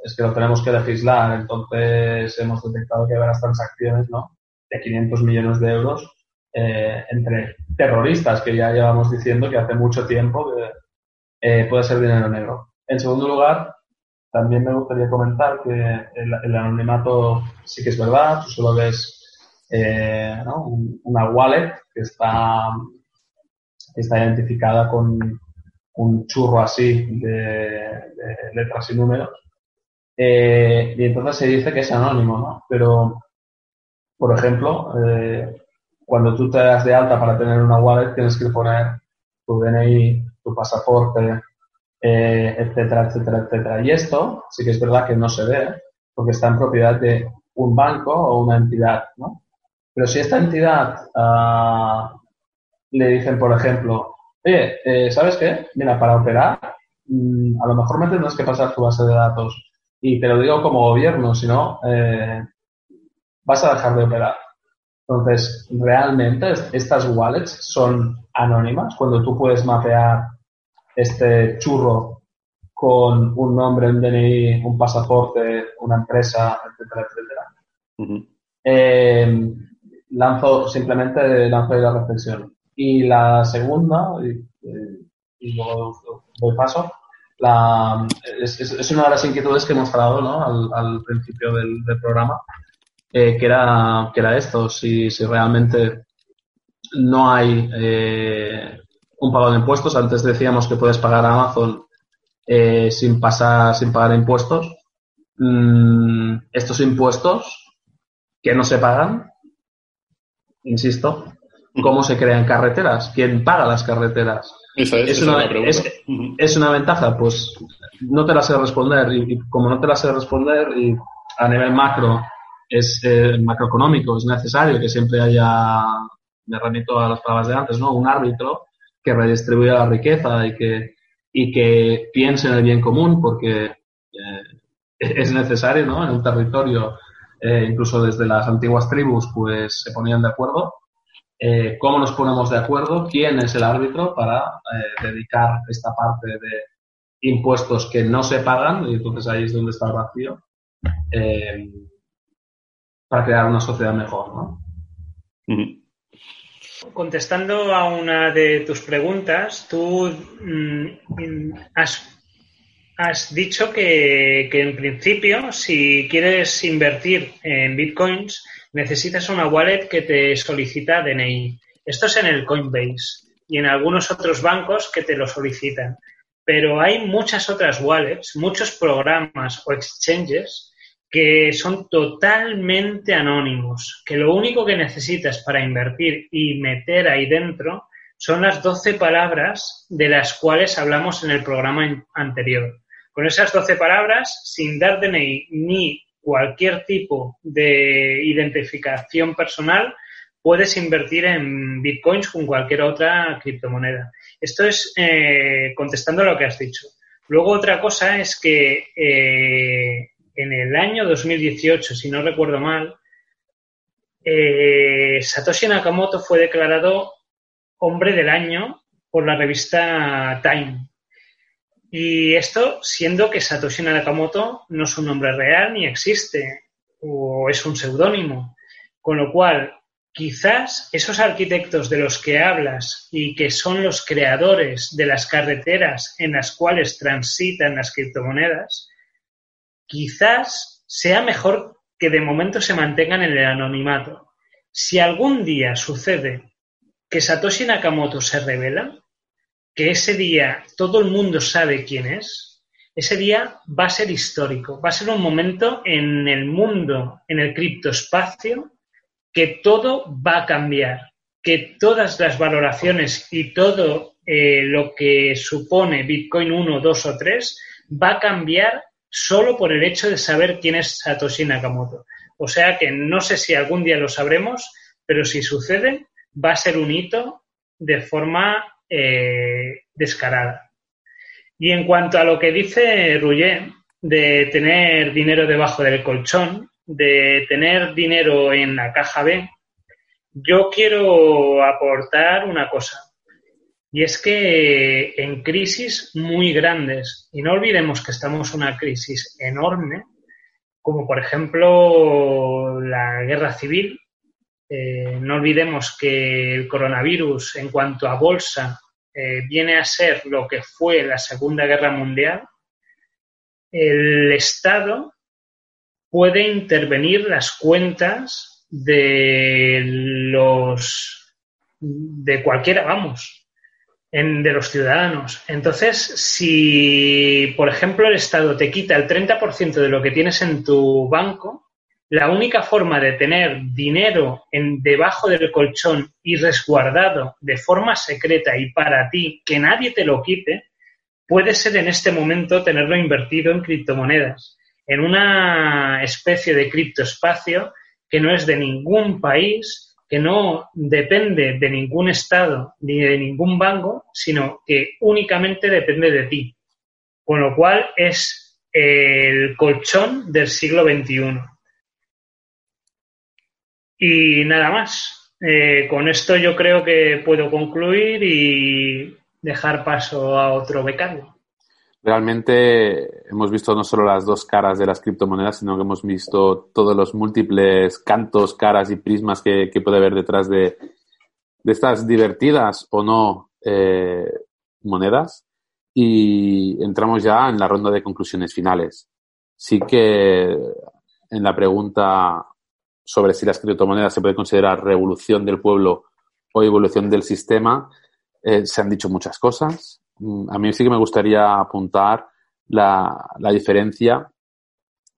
es que lo tenemos que legislar, entonces hemos detectado que hay varias transacciones, ¿no? De 500 millones de euros eh, entre terroristas, que ya llevamos diciendo que hace mucho tiempo que puede ser dinero negro. En segundo lugar, también me gustaría comentar que el, anonimato sí que es verdad, tú solo ves una wallet que está identificada con un churro así de, letras y números. Eh, y entonces se dice que es anónimo, ¿no? Pero, por ejemplo, eh, cuando tú te das de alta para tener una wallet, tienes que poner tu DNI, tu pasaporte, eh, etcétera, etcétera, etcétera. Y esto sí que es verdad que no se ve, porque está en propiedad de un banco o una entidad, ¿no? Pero si esta entidad ah, le dicen, por ejemplo, oye, eh, ¿sabes qué? Mira, para operar, mm, a lo mejor me tendrás que pasar tu base de datos. Y te lo digo como gobierno, si no, eh, vas a dejar de operar. Entonces, realmente estas wallets son anónimas cuando tú puedes mapear este churro con un nombre, un DNI, un pasaporte, una empresa, etcétera, etcétera. Eh, lanzo, simplemente lanzo la reflexión. Y la segunda, y, luego doy paso, la, es, es, una de las inquietudes que hemos hablado ¿no? al, al, principio del, del programa, eh, que, era, que era esto, si, si realmente no hay eh, un pago de impuestos, antes decíamos que puedes pagar a Amazon eh, sin pasar, sin pagar impuestos, mm, estos impuestos que no se pagan, insisto, cómo se crean carreteras, quién paga las carreteras. Esa es, una, es, una ventaja, pues no te la sé responder y, como no te la sé responder y a nivel macro es eh, macroeconómico es necesario que siempre haya, me remito a las palabras de antes, ¿no? Un árbitro que redistribuya la riqueza y que y que piense en el bien común porque eh, es necesario, ¿no? En un territorio, eh, incluso desde las antiguas tribus, pues se ponían de acuerdo eh, cómo nos ponemos de acuerdo, quién es el árbitro para eh, dedicar esta parte de impuestos que no se pagan, y entonces ahí es donde está el vacío, eh, para crear una sociedad mejor. ¿no? Contestando a una de tus preguntas, tú mm, has, has, dicho que, que en principio, si quieres invertir en bitcoins, necesitas una wallet que te solicita DNI. Esto es en el Coinbase y en algunos otros bancos que te lo solicitan. Pero hay muchas otras wallets, muchos programas o exchanges que son totalmente anónimos, que lo único que necesitas para invertir y meter ahí dentro son las 12 palabras de las cuales hablamos en el programa anterior. Con esas 12 palabras, sin dar DNI ni cualquier tipo de identificación personal, puedes invertir en bitcoins con cualquier otra criptomoneda. Esto es eh, contestando lo que has dicho. Luego otra cosa es que eh, en el año 2018, si no recuerdo mal, eh, Satoshi Nakamoto fue declarado hombre del año por la revista Time. Y esto siendo que Satoshi Nakamoto no es un nombre real ni existe, o es un seudónimo. Con lo cual, quizás esos arquitectos de los que hablas y que son los creadores de las carreteras en las cuales transitan las criptomonedas, quizás sea mejor que de momento se mantengan en el anonimato. Si algún día sucede que Satoshi Nakamoto se revela, que ese día todo el mundo sabe quién es, ese día va a ser histórico, va a ser un momento en el mundo, en el criptoespacio, que todo va a cambiar, que todas las valoraciones y todo eh, lo que supone Bitcoin 1, 2 o 3 va a cambiar solo por el hecho de saber quién es Satoshi Nakamoto. O sea que no sé si algún día lo sabremos, pero si sucede, va a ser un hito de forma eh, descarada. Y en cuanto a lo que dice Rouget de tener dinero debajo del colchón, de tener dinero en la caja B, yo quiero aportar una cosa. Y es que en crisis muy grandes, y no olvidemos que estamos en una crisis enorme, como por ejemplo la guerra civil, eh, no olvidemos que el coronavirus en cuanto a bolsa eh, viene a ser lo que fue la Segunda Guerra Mundial, el Estado puede intervenir las cuentas de los de cualquiera, vamos, en, de los ciudadanos. Entonces, si, por ejemplo, el Estado te quita el 30% de lo que tienes en tu banco, la única forma de tener dinero en, debajo del colchón y resguardado de forma secreta y para ti, que nadie te lo quite, puede ser en este momento tenerlo invertido en criptomonedas, en una especie de criptoespacio que no es de ningún país, que no depende de ningún estado ni de ningún banco, sino que únicamente depende de ti. Con lo cual es el colchón del siglo XXI. Y nada más. Eh, con esto yo creo que puedo concluir y dejar paso a otro becario. Realmente hemos visto no solo las dos caras de las criptomonedas, sino que hemos visto todos los múltiples cantos, caras y prismas que, puede haber detrás de, estas divertidas o no eh, monedas. Y entramos ya en la ronda de conclusiones finales. Sí que en la pregunta sobre si las criptomonedas se puede considerar revolución del pueblo o evolución del sistema, eh, se han dicho muchas cosas. Mm, a mí sí que me gustaría apuntar la, diferencia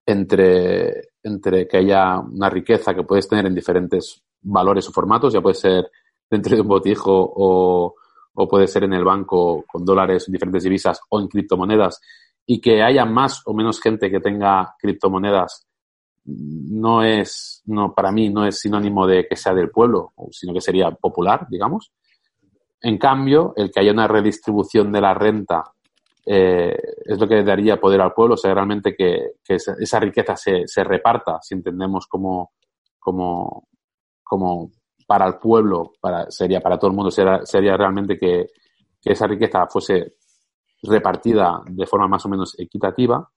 entre, entre que haya una riqueza que puedes tener en diferentes valores o formatos, ya puede ser dentro de un botijo o, o puede ser en el banco con dólares en diferentes divisas o en criptomonedas y que haya más o menos gente que tenga criptomonedas no es, no, para mí no es sinónimo de que sea del pueblo, sino que sería popular, digamos. En cambio, el que haya una redistribución de la renta eh, es lo que daría poder al pueblo, o sea, realmente que, esa, riqueza se, se, reparta, si entendemos como, como, como para el pueblo, para, sería para todo el mundo, sería, sería realmente que, que esa riqueza fuese repartida de forma más o menos equitativa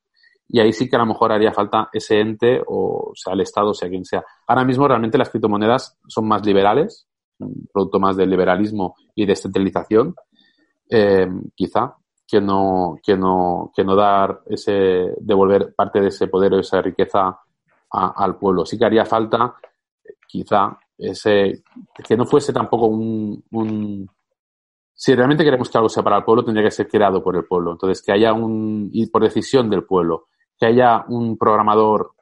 y ahí sí que a lo mejor haría falta ese ente o sea el Estado, sea quien sea. Ahora mismo realmente las criptomonedas son más liberales, producto más del liberalismo y descentralización, eh, quizá, que no, que no, que no dar ese, devolver parte de ese poder o esa riqueza al pueblo. Sí que haría falta, quizá, ese, que no fuese tampoco un, un si realmente queremos que algo sea para el pueblo, tendría que ser creado por el pueblo. Entonces, que haya un, y por decisión del pueblo, que haya un programador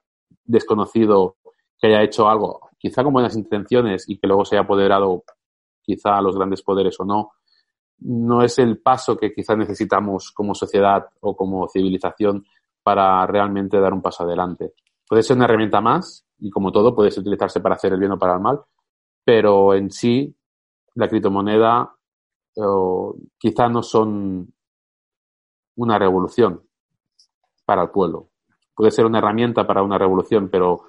desconocido que haya hecho algo, quizá con buenas intenciones y que luego se haya apoderado quizá a los grandes poderes o no, no es el paso que quizá necesitamos como sociedad o como civilización para realmente dar un paso adelante. Puede ser una herramienta más y como todo puede utilizarse para hacer el bien o para el mal, pero en sí la criptomoneda quizá no son una revolución para el pueblo puede ser una herramienta para una revolución, pero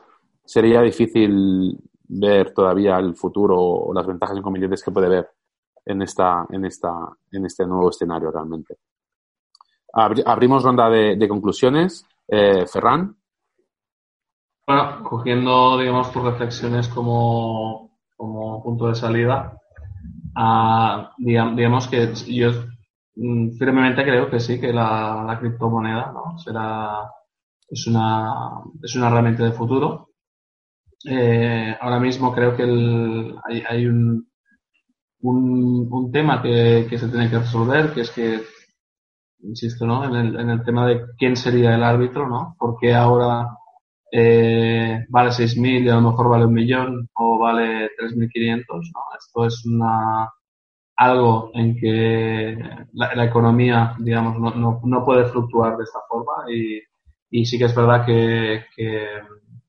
sería difícil ver todavía el futuro o las ventajas inconvenientes que puede haber en esta, en esta, en este nuevo escenario realmente. abrimos ronda de, conclusiones. Eh, Ferran. Bueno, cogiendo, digamos, tus reflexiones como, como punto de salida, ah, digamos, que yo mm, firmemente creo que sí, que la, la criptomoneda ¿no? será es una, es una herramienta de futuro. Eh, ahora mismo creo que hay, un, tema que, se tiene que resolver, que es que, insisto, ¿no? En el, tema de quién sería el árbitro, ¿no? Porque ahora eh, vale 6.000 y a lo mejor vale un millón o vale 3.500, ¿no? Esto es una, algo en que la, economía, digamos, no, no, puede fluctuar de esta forma y, sí que es verdad que,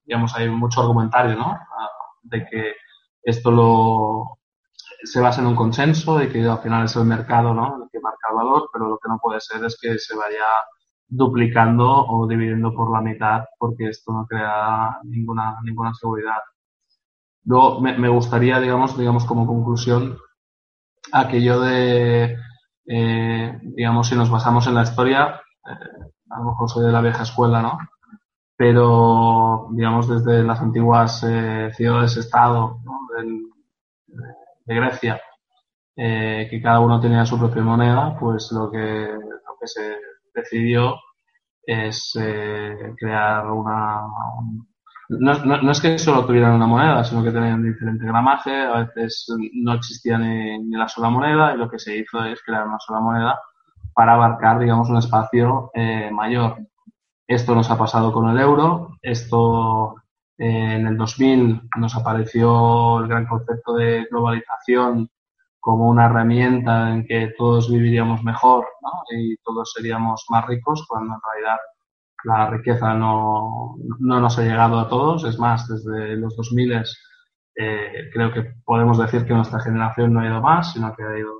digamos, hay mucho argumentario, ¿no? De que esto lo se basa en un consenso y que al final es el mercado, ¿no? El que marca el valor, pero lo que no puede ser es que se vaya duplicando o dividiendo por la mitad porque esto no crea ninguna, ninguna seguridad. Luego me, me gustaría, digamos, digamos como conclusión, aquello de, eh, digamos, si nos basamos en la historia, eh, a lo mejor soy de la vieja escuela, ¿no? Pero, digamos, desde las antiguas eh, ciudades-estado de Grecia, eh, que cada uno tenía su propia moneda, pues lo que, lo que se decidió es eh, crear una, no, no, es que solo tuvieran una moneda, sino que tenían diferente gramaje, a veces no existía ni, ni, la sola moneda y lo que se hizo es crear una sola moneda para abarcar, digamos, un espacio mayor. Esto nos ha pasado con el euro, esto eh, en el 2000 nos apareció el gran concepto de globalización como una herramienta en que todos viviríamos mejor y todos seríamos más ricos, cuando en realidad la riqueza no, no nos ha llegado a todos. Es más, desde los 2000 eh, creo que podemos decir que nuestra generación no ha ido más, sino que ha ido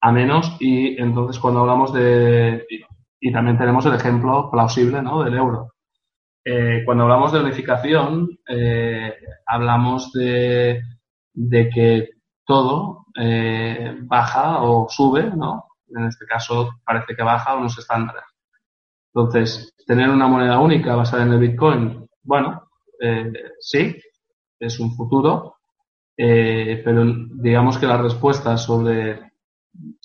a menos. Y entonces cuando hablamos de... Y, también tenemos el ejemplo plausible ¿no? del euro. Eh, cuando hablamos de unificación, eh, hablamos de, de, que todo eh, baja o sube, ¿no? En este caso parece que baja unos estándares. Entonces, tener una moneda única basada en el Bitcoin, bueno, sí, es un futuro, pero digamos que las respuestas sobre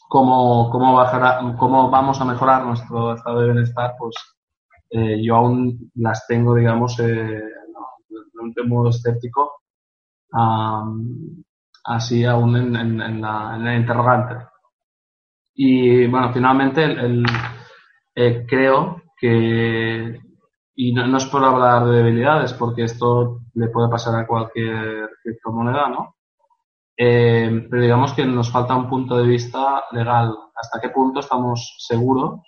cómo, cómo, bajará, cómo vamos a mejorar nuestro estado de bienestar, pues eh, yo aún las tengo, digamos, eh, de un modo escéptico, así aún en, en, la, en, la, interrogante. Y bueno, finalmente el eh, creo que, y no, no, es por hablar de debilidades, porque esto le puede pasar a cualquier criptomoneda, ¿no? Eh, pero digamos que nos falta un punto de vista legal. ¿Hasta qué punto estamos seguros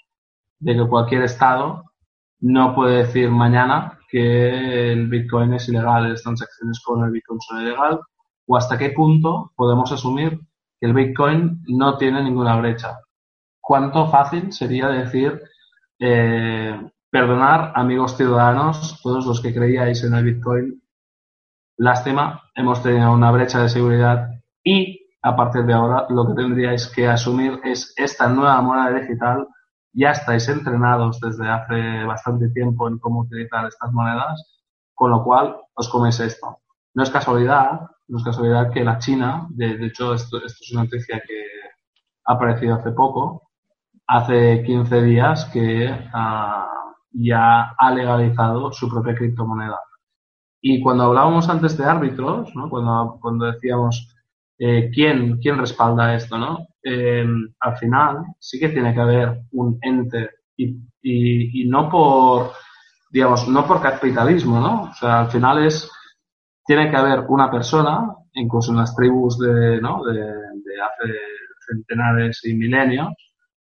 de que cualquier Estado no puede decir mañana que el Bitcoin es ilegal, las transacciones con el Bitcoin son ilegal? ¿O hasta qué punto podemos asumir que el Bitcoin no tiene ninguna brecha? ¿Cuánto fácil sería decir eh, perdonar, amigos ciudadanos, todos los que creíais en el Bitcoin. Lástima, hemos tenido una brecha de seguridad y a partir de ahora lo que tendríais que asumir es esta nueva moneda digital. Ya estáis entrenados desde hace bastante tiempo en cómo utilizar estas monedas, con lo cual os coméis esto. No es casualidad, no es casualidad que la China, de, de hecho esto, esto es una noticia que ha aparecido hace poco, hace 15 días que uh, ya ha legalizado su propia criptomoneda. Y cuando hablábamos antes de árbitros, ¿no? cuando, cuando decíamos eh, ¿quién, quién respalda esto, ¿no? Eh, al final sí que tiene que haber un ente y, y, y, no por, digamos, no por capitalismo, ¿no? O sea, al final es, tiene que haber una persona, incluso en las tribus de, ¿no? de hace centenares y milenios,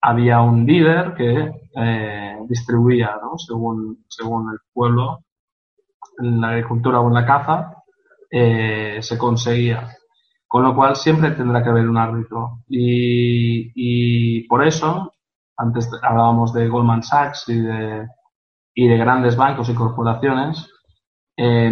había un líder que eh, distribuía, ¿no? según, según el pueblo, en la agricultura o en la caza, eh, se conseguía. Con lo cual siempre tendrá que haber un árbitro. Y, por eso, antes hablábamos de Goldman Sachs y de, y de grandes bancos y corporaciones, eh,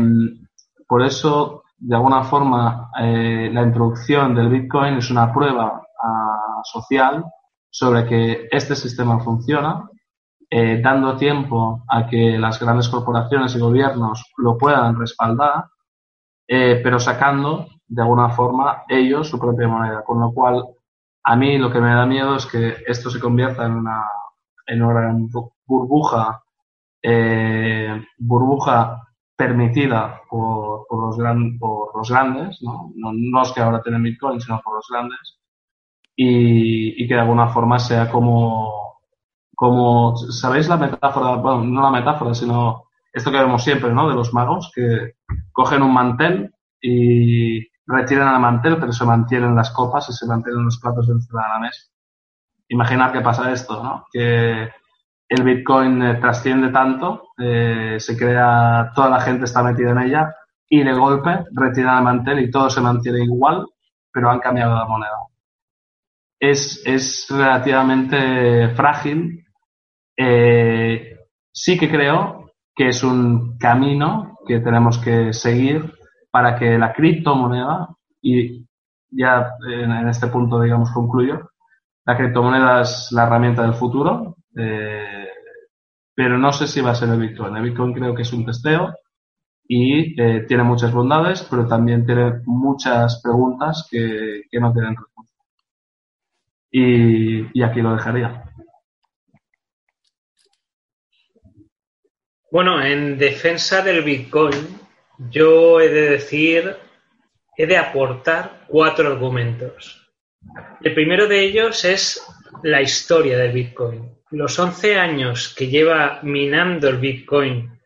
por eso, de alguna forma, eh, la introducción del Bitcoin es una prueba uh, social sobre que este sistema funciona, eh, dando tiempo a que las grandes corporaciones y gobiernos lo puedan respaldar, eh, pero sacando de alguna forma ellos su propia moneda. Con lo cual, a mí lo que me da miedo es que esto se convierta en una, en una burbuja, eh, burbuja permitida por, por, los gran, por los grandes, ¿no? No, los que ahora tienen Bitcoin, sino por los grandes, y, y que de alguna forma sea como, como, ¿sabéis la metáfora? Bueno, no la metáfora, sino esto que vemos siempre, ¿no? De los magos que cogen un mantel y, retiran el mantel, pero se mantienen las copas y se mantienen los platos encima de la mesa. Imaginar que pasa esto, ¿no? Que el Bitcoin eh, trasciende tanto, eh, se crea, toda la gente está metida en ella y de golpe retiran el mantel y todo se mantiene igual, pero han cambiado la moneda. Es, es relativamente frágil. Eh, sí que creo que es un camino que tenemos que seguir para que la criptomoneda, y ya en, este punto, digamos, concluyo, la criptomoneda es la herramienta del futuro, eh, pero no sé si va a ser el Bitcoin. El Bitcoin creo que es un testeo y eh, tiene muchas bondades, pero también tiene muchas preguntas que, no tienen respuesta. Y aquí lo dejaría. Bueno, en defensa del Bitcoin, yo he de decir, he de aportar cuatro argumentos. El primero de ellos es la historia del Bitcoin. Los 11 años que lleva minando el Bitcoin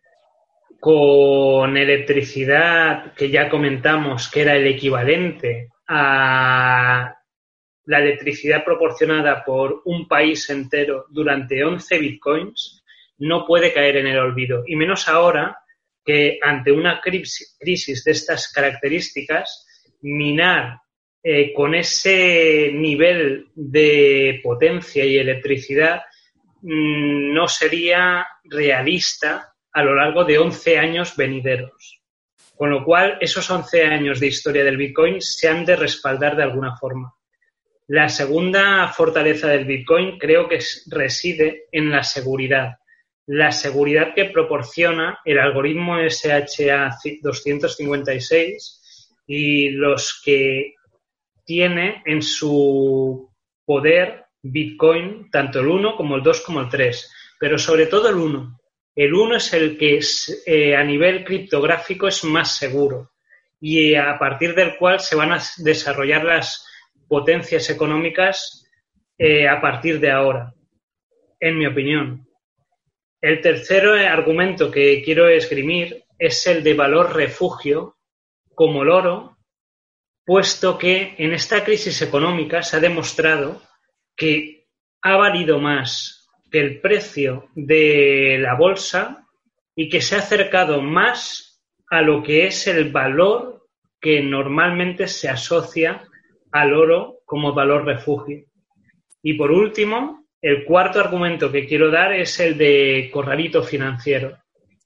con electricidad que ya comentamos que era el equivalente a la electricidad proporcionada por un país entero durante 11 bitcoins, no puede caer en el olvido. Y menos ahora que ante una crisis de estas características, minar eh, con ese nivel de potencia y electricidad mm, no sería realista a lo largo de 11 años venideros. Con lo cual, esos 11 años de historia del Bitcoin se han de respaldar de alguna forma. La segunda fortaleza del Bitcoin creo que reside en la seguridad la seguridad que proporciona el algoritmo SHA-256 y los que tiene en su poder Bitcoin, tanto el 1 como el 2 como el 3, pero sobre todo el 1. El 1 es el que eh, a nivel criptográfico es más seguro y a partir del cual se van a desarrollar las potencias económicas eh, a partir de ahora, en mi opinión. El tercer argumento que quiero esgrimir es el de valor refugio como el oro, puesto que en esta crisis económica se ha demostrado que ha valido más que el precio de la bolsa y que se ha acercado más a lo que es el valor que normalmente se asocia al oro como valor refugio. Y por último, el cuarto argumento que quiero dar es el de corralito financiero.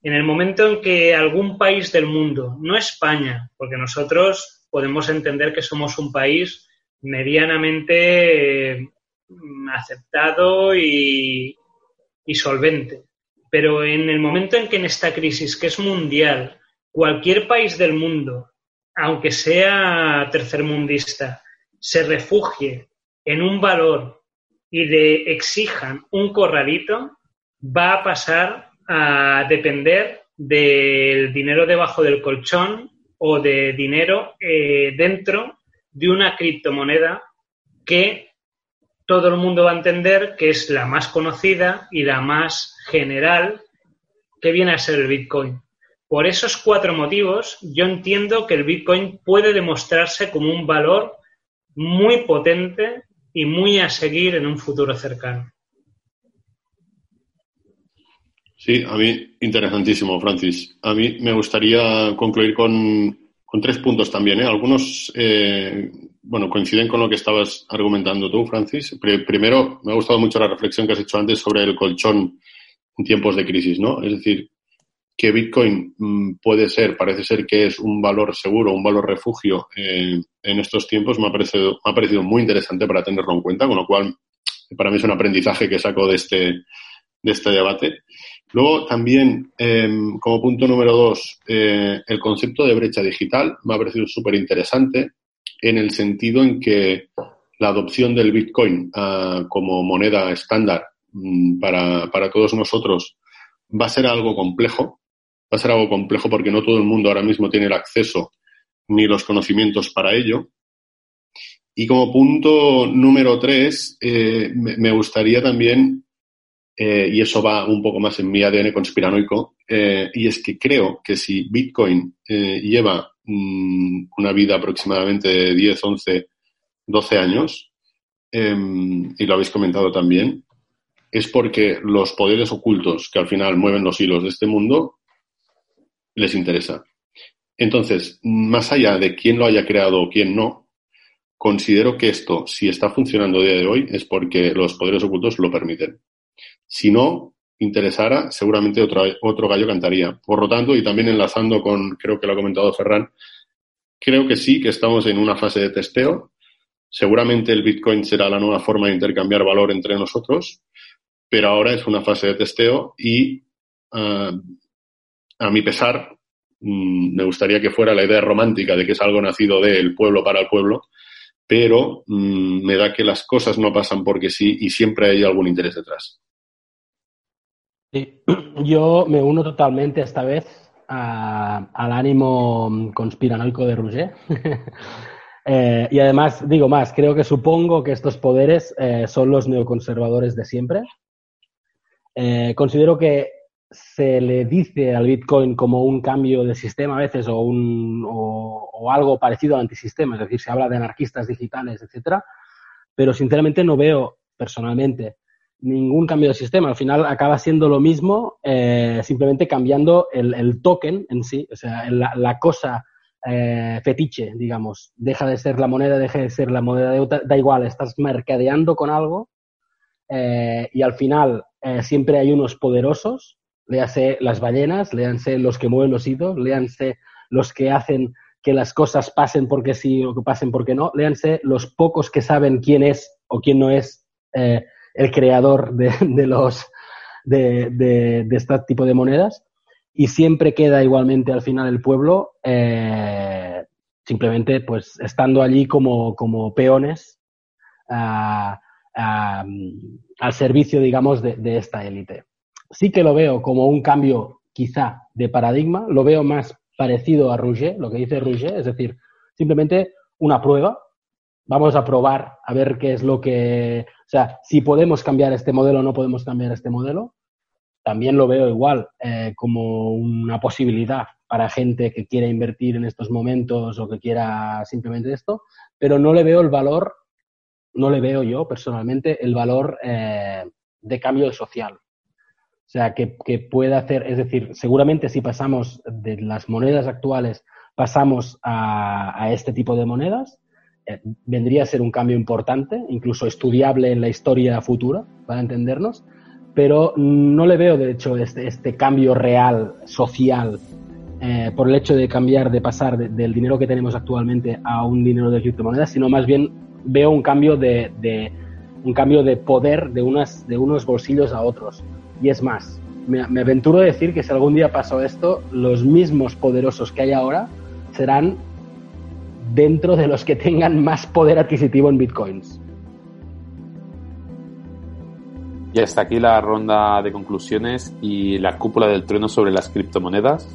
En el momento en que algún país del mundo, no España, porque nosotros podemos entender que somos un país medianamente eh, aceptado y, y solvente, pero en el momento en que en esta crisis, que es mundial, cualquier país del mundo, aunque sea tercermundista, se refugie en un valor y le exijan un corralito, va a pasar a depender del dinero debajo del colchón o de dinero eh, dentro de una criptomoneda que todo el mundo va a entender que es la más conocida y la más general que viene a ser el Bitcoin. Por esos cuatro motivos, yo entiendo que el Bitcoin puede demostrarse como un valor muy potente y muy a seguir en un futuro cercano. Sí, a mí interesantísimo, Francis. A mí me gustaría concluir con, tres puntos también. ¿eh? Algunos, eh, bueno, coinciden con lo que estabas argumentando tú, Francis. primero, me ha gustado mucho la reflexión que has hecho antes sobre el colchón en tiempos de crisis, ¿no? Es decir, que Bitcoin mm, puede ser, parece ser que es un valor seguro, un valor refugio eh, en estos tiempos, me ha, parecido, me ha parecido muy interesante para tenerlo en cuenta, con lo cual para mí es un aprendizaje que saco de este, de este debate. Luego también, em, como punto número dos, eh, el concepto de brecha digital me ha parecido súper interesante en el sentido en que la adopción del Bitcoin ah, como moneda estándar mm, para, para todos nosotros va a ser algo complejo, va a ser algo complejo porque no todo el mundo ahora mismo tiene el acceso ni los conocimientos para ello. Y como punto número tres, eh, me, gustaría también, eh, y eso va un poco más en mi ADN conspiranoico, eh, y es que creo que si Bitcoin lleva mm, una vida aproximadamente de 10, 11, 12 años, em, y lo habéis comentado también, es porque los poderes ocultos que al final mueven los hilos de este mundo les interesa. Entonces, más allá de quién lo haya creado o quién no, considero que esto, si está funcionando a día de hoy, es porque los poderes ocultos lo permiten. Si no interesara, seguramente otro, otro gallo cantaría. Por lo tanto, y también enlazando con, creo que lo ha comentado Ferran, creo que sí, que estamos en una fase de testeo. Seguramente el Bitcoin será la nueva forma de intercambiar valor entre nosotros, pero ahora es una fase de testeo y ah, a mi pesar mm, me gustaría que fuera la idea romántica de que es algo nacido del pueblo para el pueblo, pero mm, me da que las cosas no pasan porque sí y siempre hay algún interés detrás. [CLEARS THROAT] Yo me uno totalmente esta vez al ánimo conspiranoico de Rouget. [LAUGHS] eh, y además, digo más, creo que supongo que estos poderes eh, son los neoconservadores de siempre. Eh, considero que se le dice al Bitcoin como un cambio de sistema a veces o, un, o, algo parecido al antisistema, es decir, se habla de anarquistas digitales, etcétera, pero sinceramente no veo personalmente ningún cambio de sistema. Al final acaba siendo lo mismo, eh, simplemente cambiando el, token en sí, o sea, la, cosa eh, fetiche, digamos. Deja de ser la moneda, deja de ser la moneda, de, da igual, estás mercadeando con algo eh, y al final siempre hay unos poderosos, léase las ballenas, léanse los que mueven los hilos, léanse los que hacen que las cosas pasen porque sí o que pasen porque no, léanse los pocos que saben quién es o quién no es eh, el creador de, de los de, de, de, este tipo de monedas y siempre queda igualmente al final el pueblo eh, simplemente pues estando allí como, como peones uh, uh, al servicio digamos de, de esta élite. Sí que lo veo como un cambio quizá de paradigma, lo veo más parecido a Rouget, lo que dice Rouget, es decir, simplemente una prueba, vamos a probar a ver qué es lo que, o sea, si podemos cambiar este modelo o no podemos cambiar este modelo. También lo veo igual eh, como una posibilidad para gente que quiera invertir en estos momentos o que quiera simplemente esto, pero no le veo el valor, no le veo yo personalmente el valor eh, de cambio social. O sea, que, que pueda hacer, es decir, seguramente si pasamos de las monedas actuales, pasamos a, a este tipo de monedas, eh, vendría a ser un cambio importante, incluso estudiable en la historia futura, para entendernos, pero no le veo, de hecho, este, este cambio real, social, eh, por el hecho de cambiar, de pasar de, del dinero que tenemos actualmente a un dinero de criptomonedas, sino más bien veo un cambio de, de un cambio de poder de, unas, de unos bolsillos a otros. Y es más, me, aventuro a decir que si algún día pasó esto, los mismos poderosos que hay ahora serán dentro de los que tengan más poder adquisitivo en bitcoins. Y hasta aquí la ronda de conclusiones y la cúpula del trueno sobre las criptomonedas.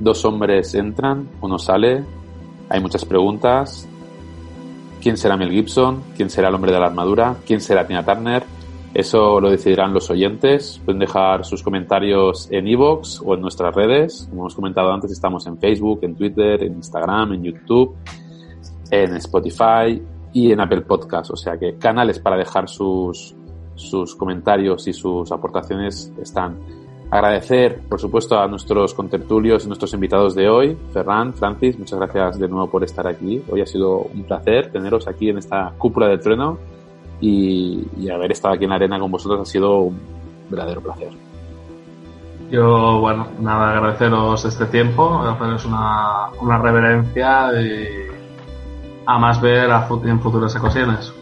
Dos hombres entran, uno sale, hay muchas preguntas. ¿Quién será Mel Gibson? ¿Quién será el hombre de la armadura? ¿Quién será Tina Turner? Eso lo decidirán los oyentes. Pueden dejar sus comentarios en iVoox o en nuestras redes. Como hemos comentado antes, estamos en Facebook, en Twitter, en Instagram, en YouTube, en Spotify y en Apple Podcast. O sea que canales para dejar sus, sus comentarios y sus aportaciones están. Agradecer, por supuesto, a nuestros contertulios y nuestros invitados de hoy. Ferran, Francis, muchas gracias de nuevo por estar aquí. Hoy ha sido un placer teneros aquí en esta cúpula del trueno y, y, haber estado aquí en la arena con vosotros ha sido un verdadero placer. Yo, bueno, nada, agradeceros este tiempo, haceros una, una reverencia y a más ver a, en futuras ocasiones.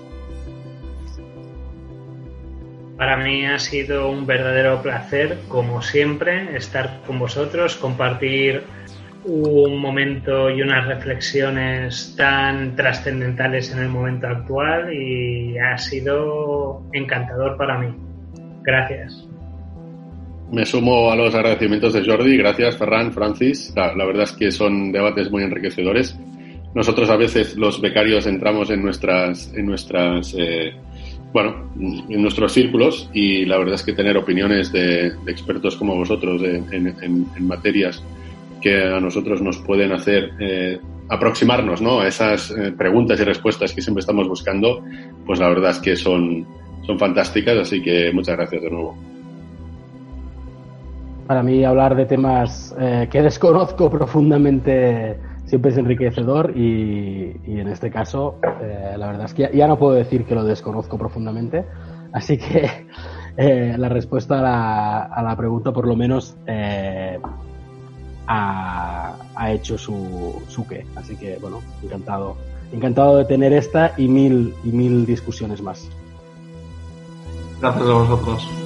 Para mí ha sido un verdadero placer, como siempre, estar con vosotros, compartir un momento y unas reflexiones tan trascendentales en el momento actual y ha sido encantador para mí. Gracias. Me sumo a los agradecimientos de Jordi. Gracias, Ferran, Francis. La, verdad es que son debates muy enriquecedores. Nosotros a veces los becarios entramos en nuestras, en nuestras eh, bueno, en nuestros círculos y la verdad es que tener opiniones de, expertos como vosotros en materias que a nosotros nos pueden hacer eh, aproximarnos ¿no? a esas eh, preguntas y respuestas que siempre estamos buscando, pues la verdad es que son, son fantásticas, así que muchas gracias de nuevo. Para mí hablar de temas eh, que desconozco profundamente siempre es enriquecedor y, en este caso la verdad es que ya, no puedo decir que lo desconozco profundamente, así que [LAUGHS] la respuesta a la, a la, pregunta por lo menos ha, hecho su, su qué. Así que, bueno, encantado. Encantado de tener esta y mil, y mil discusiones más. Gracias a vosotros.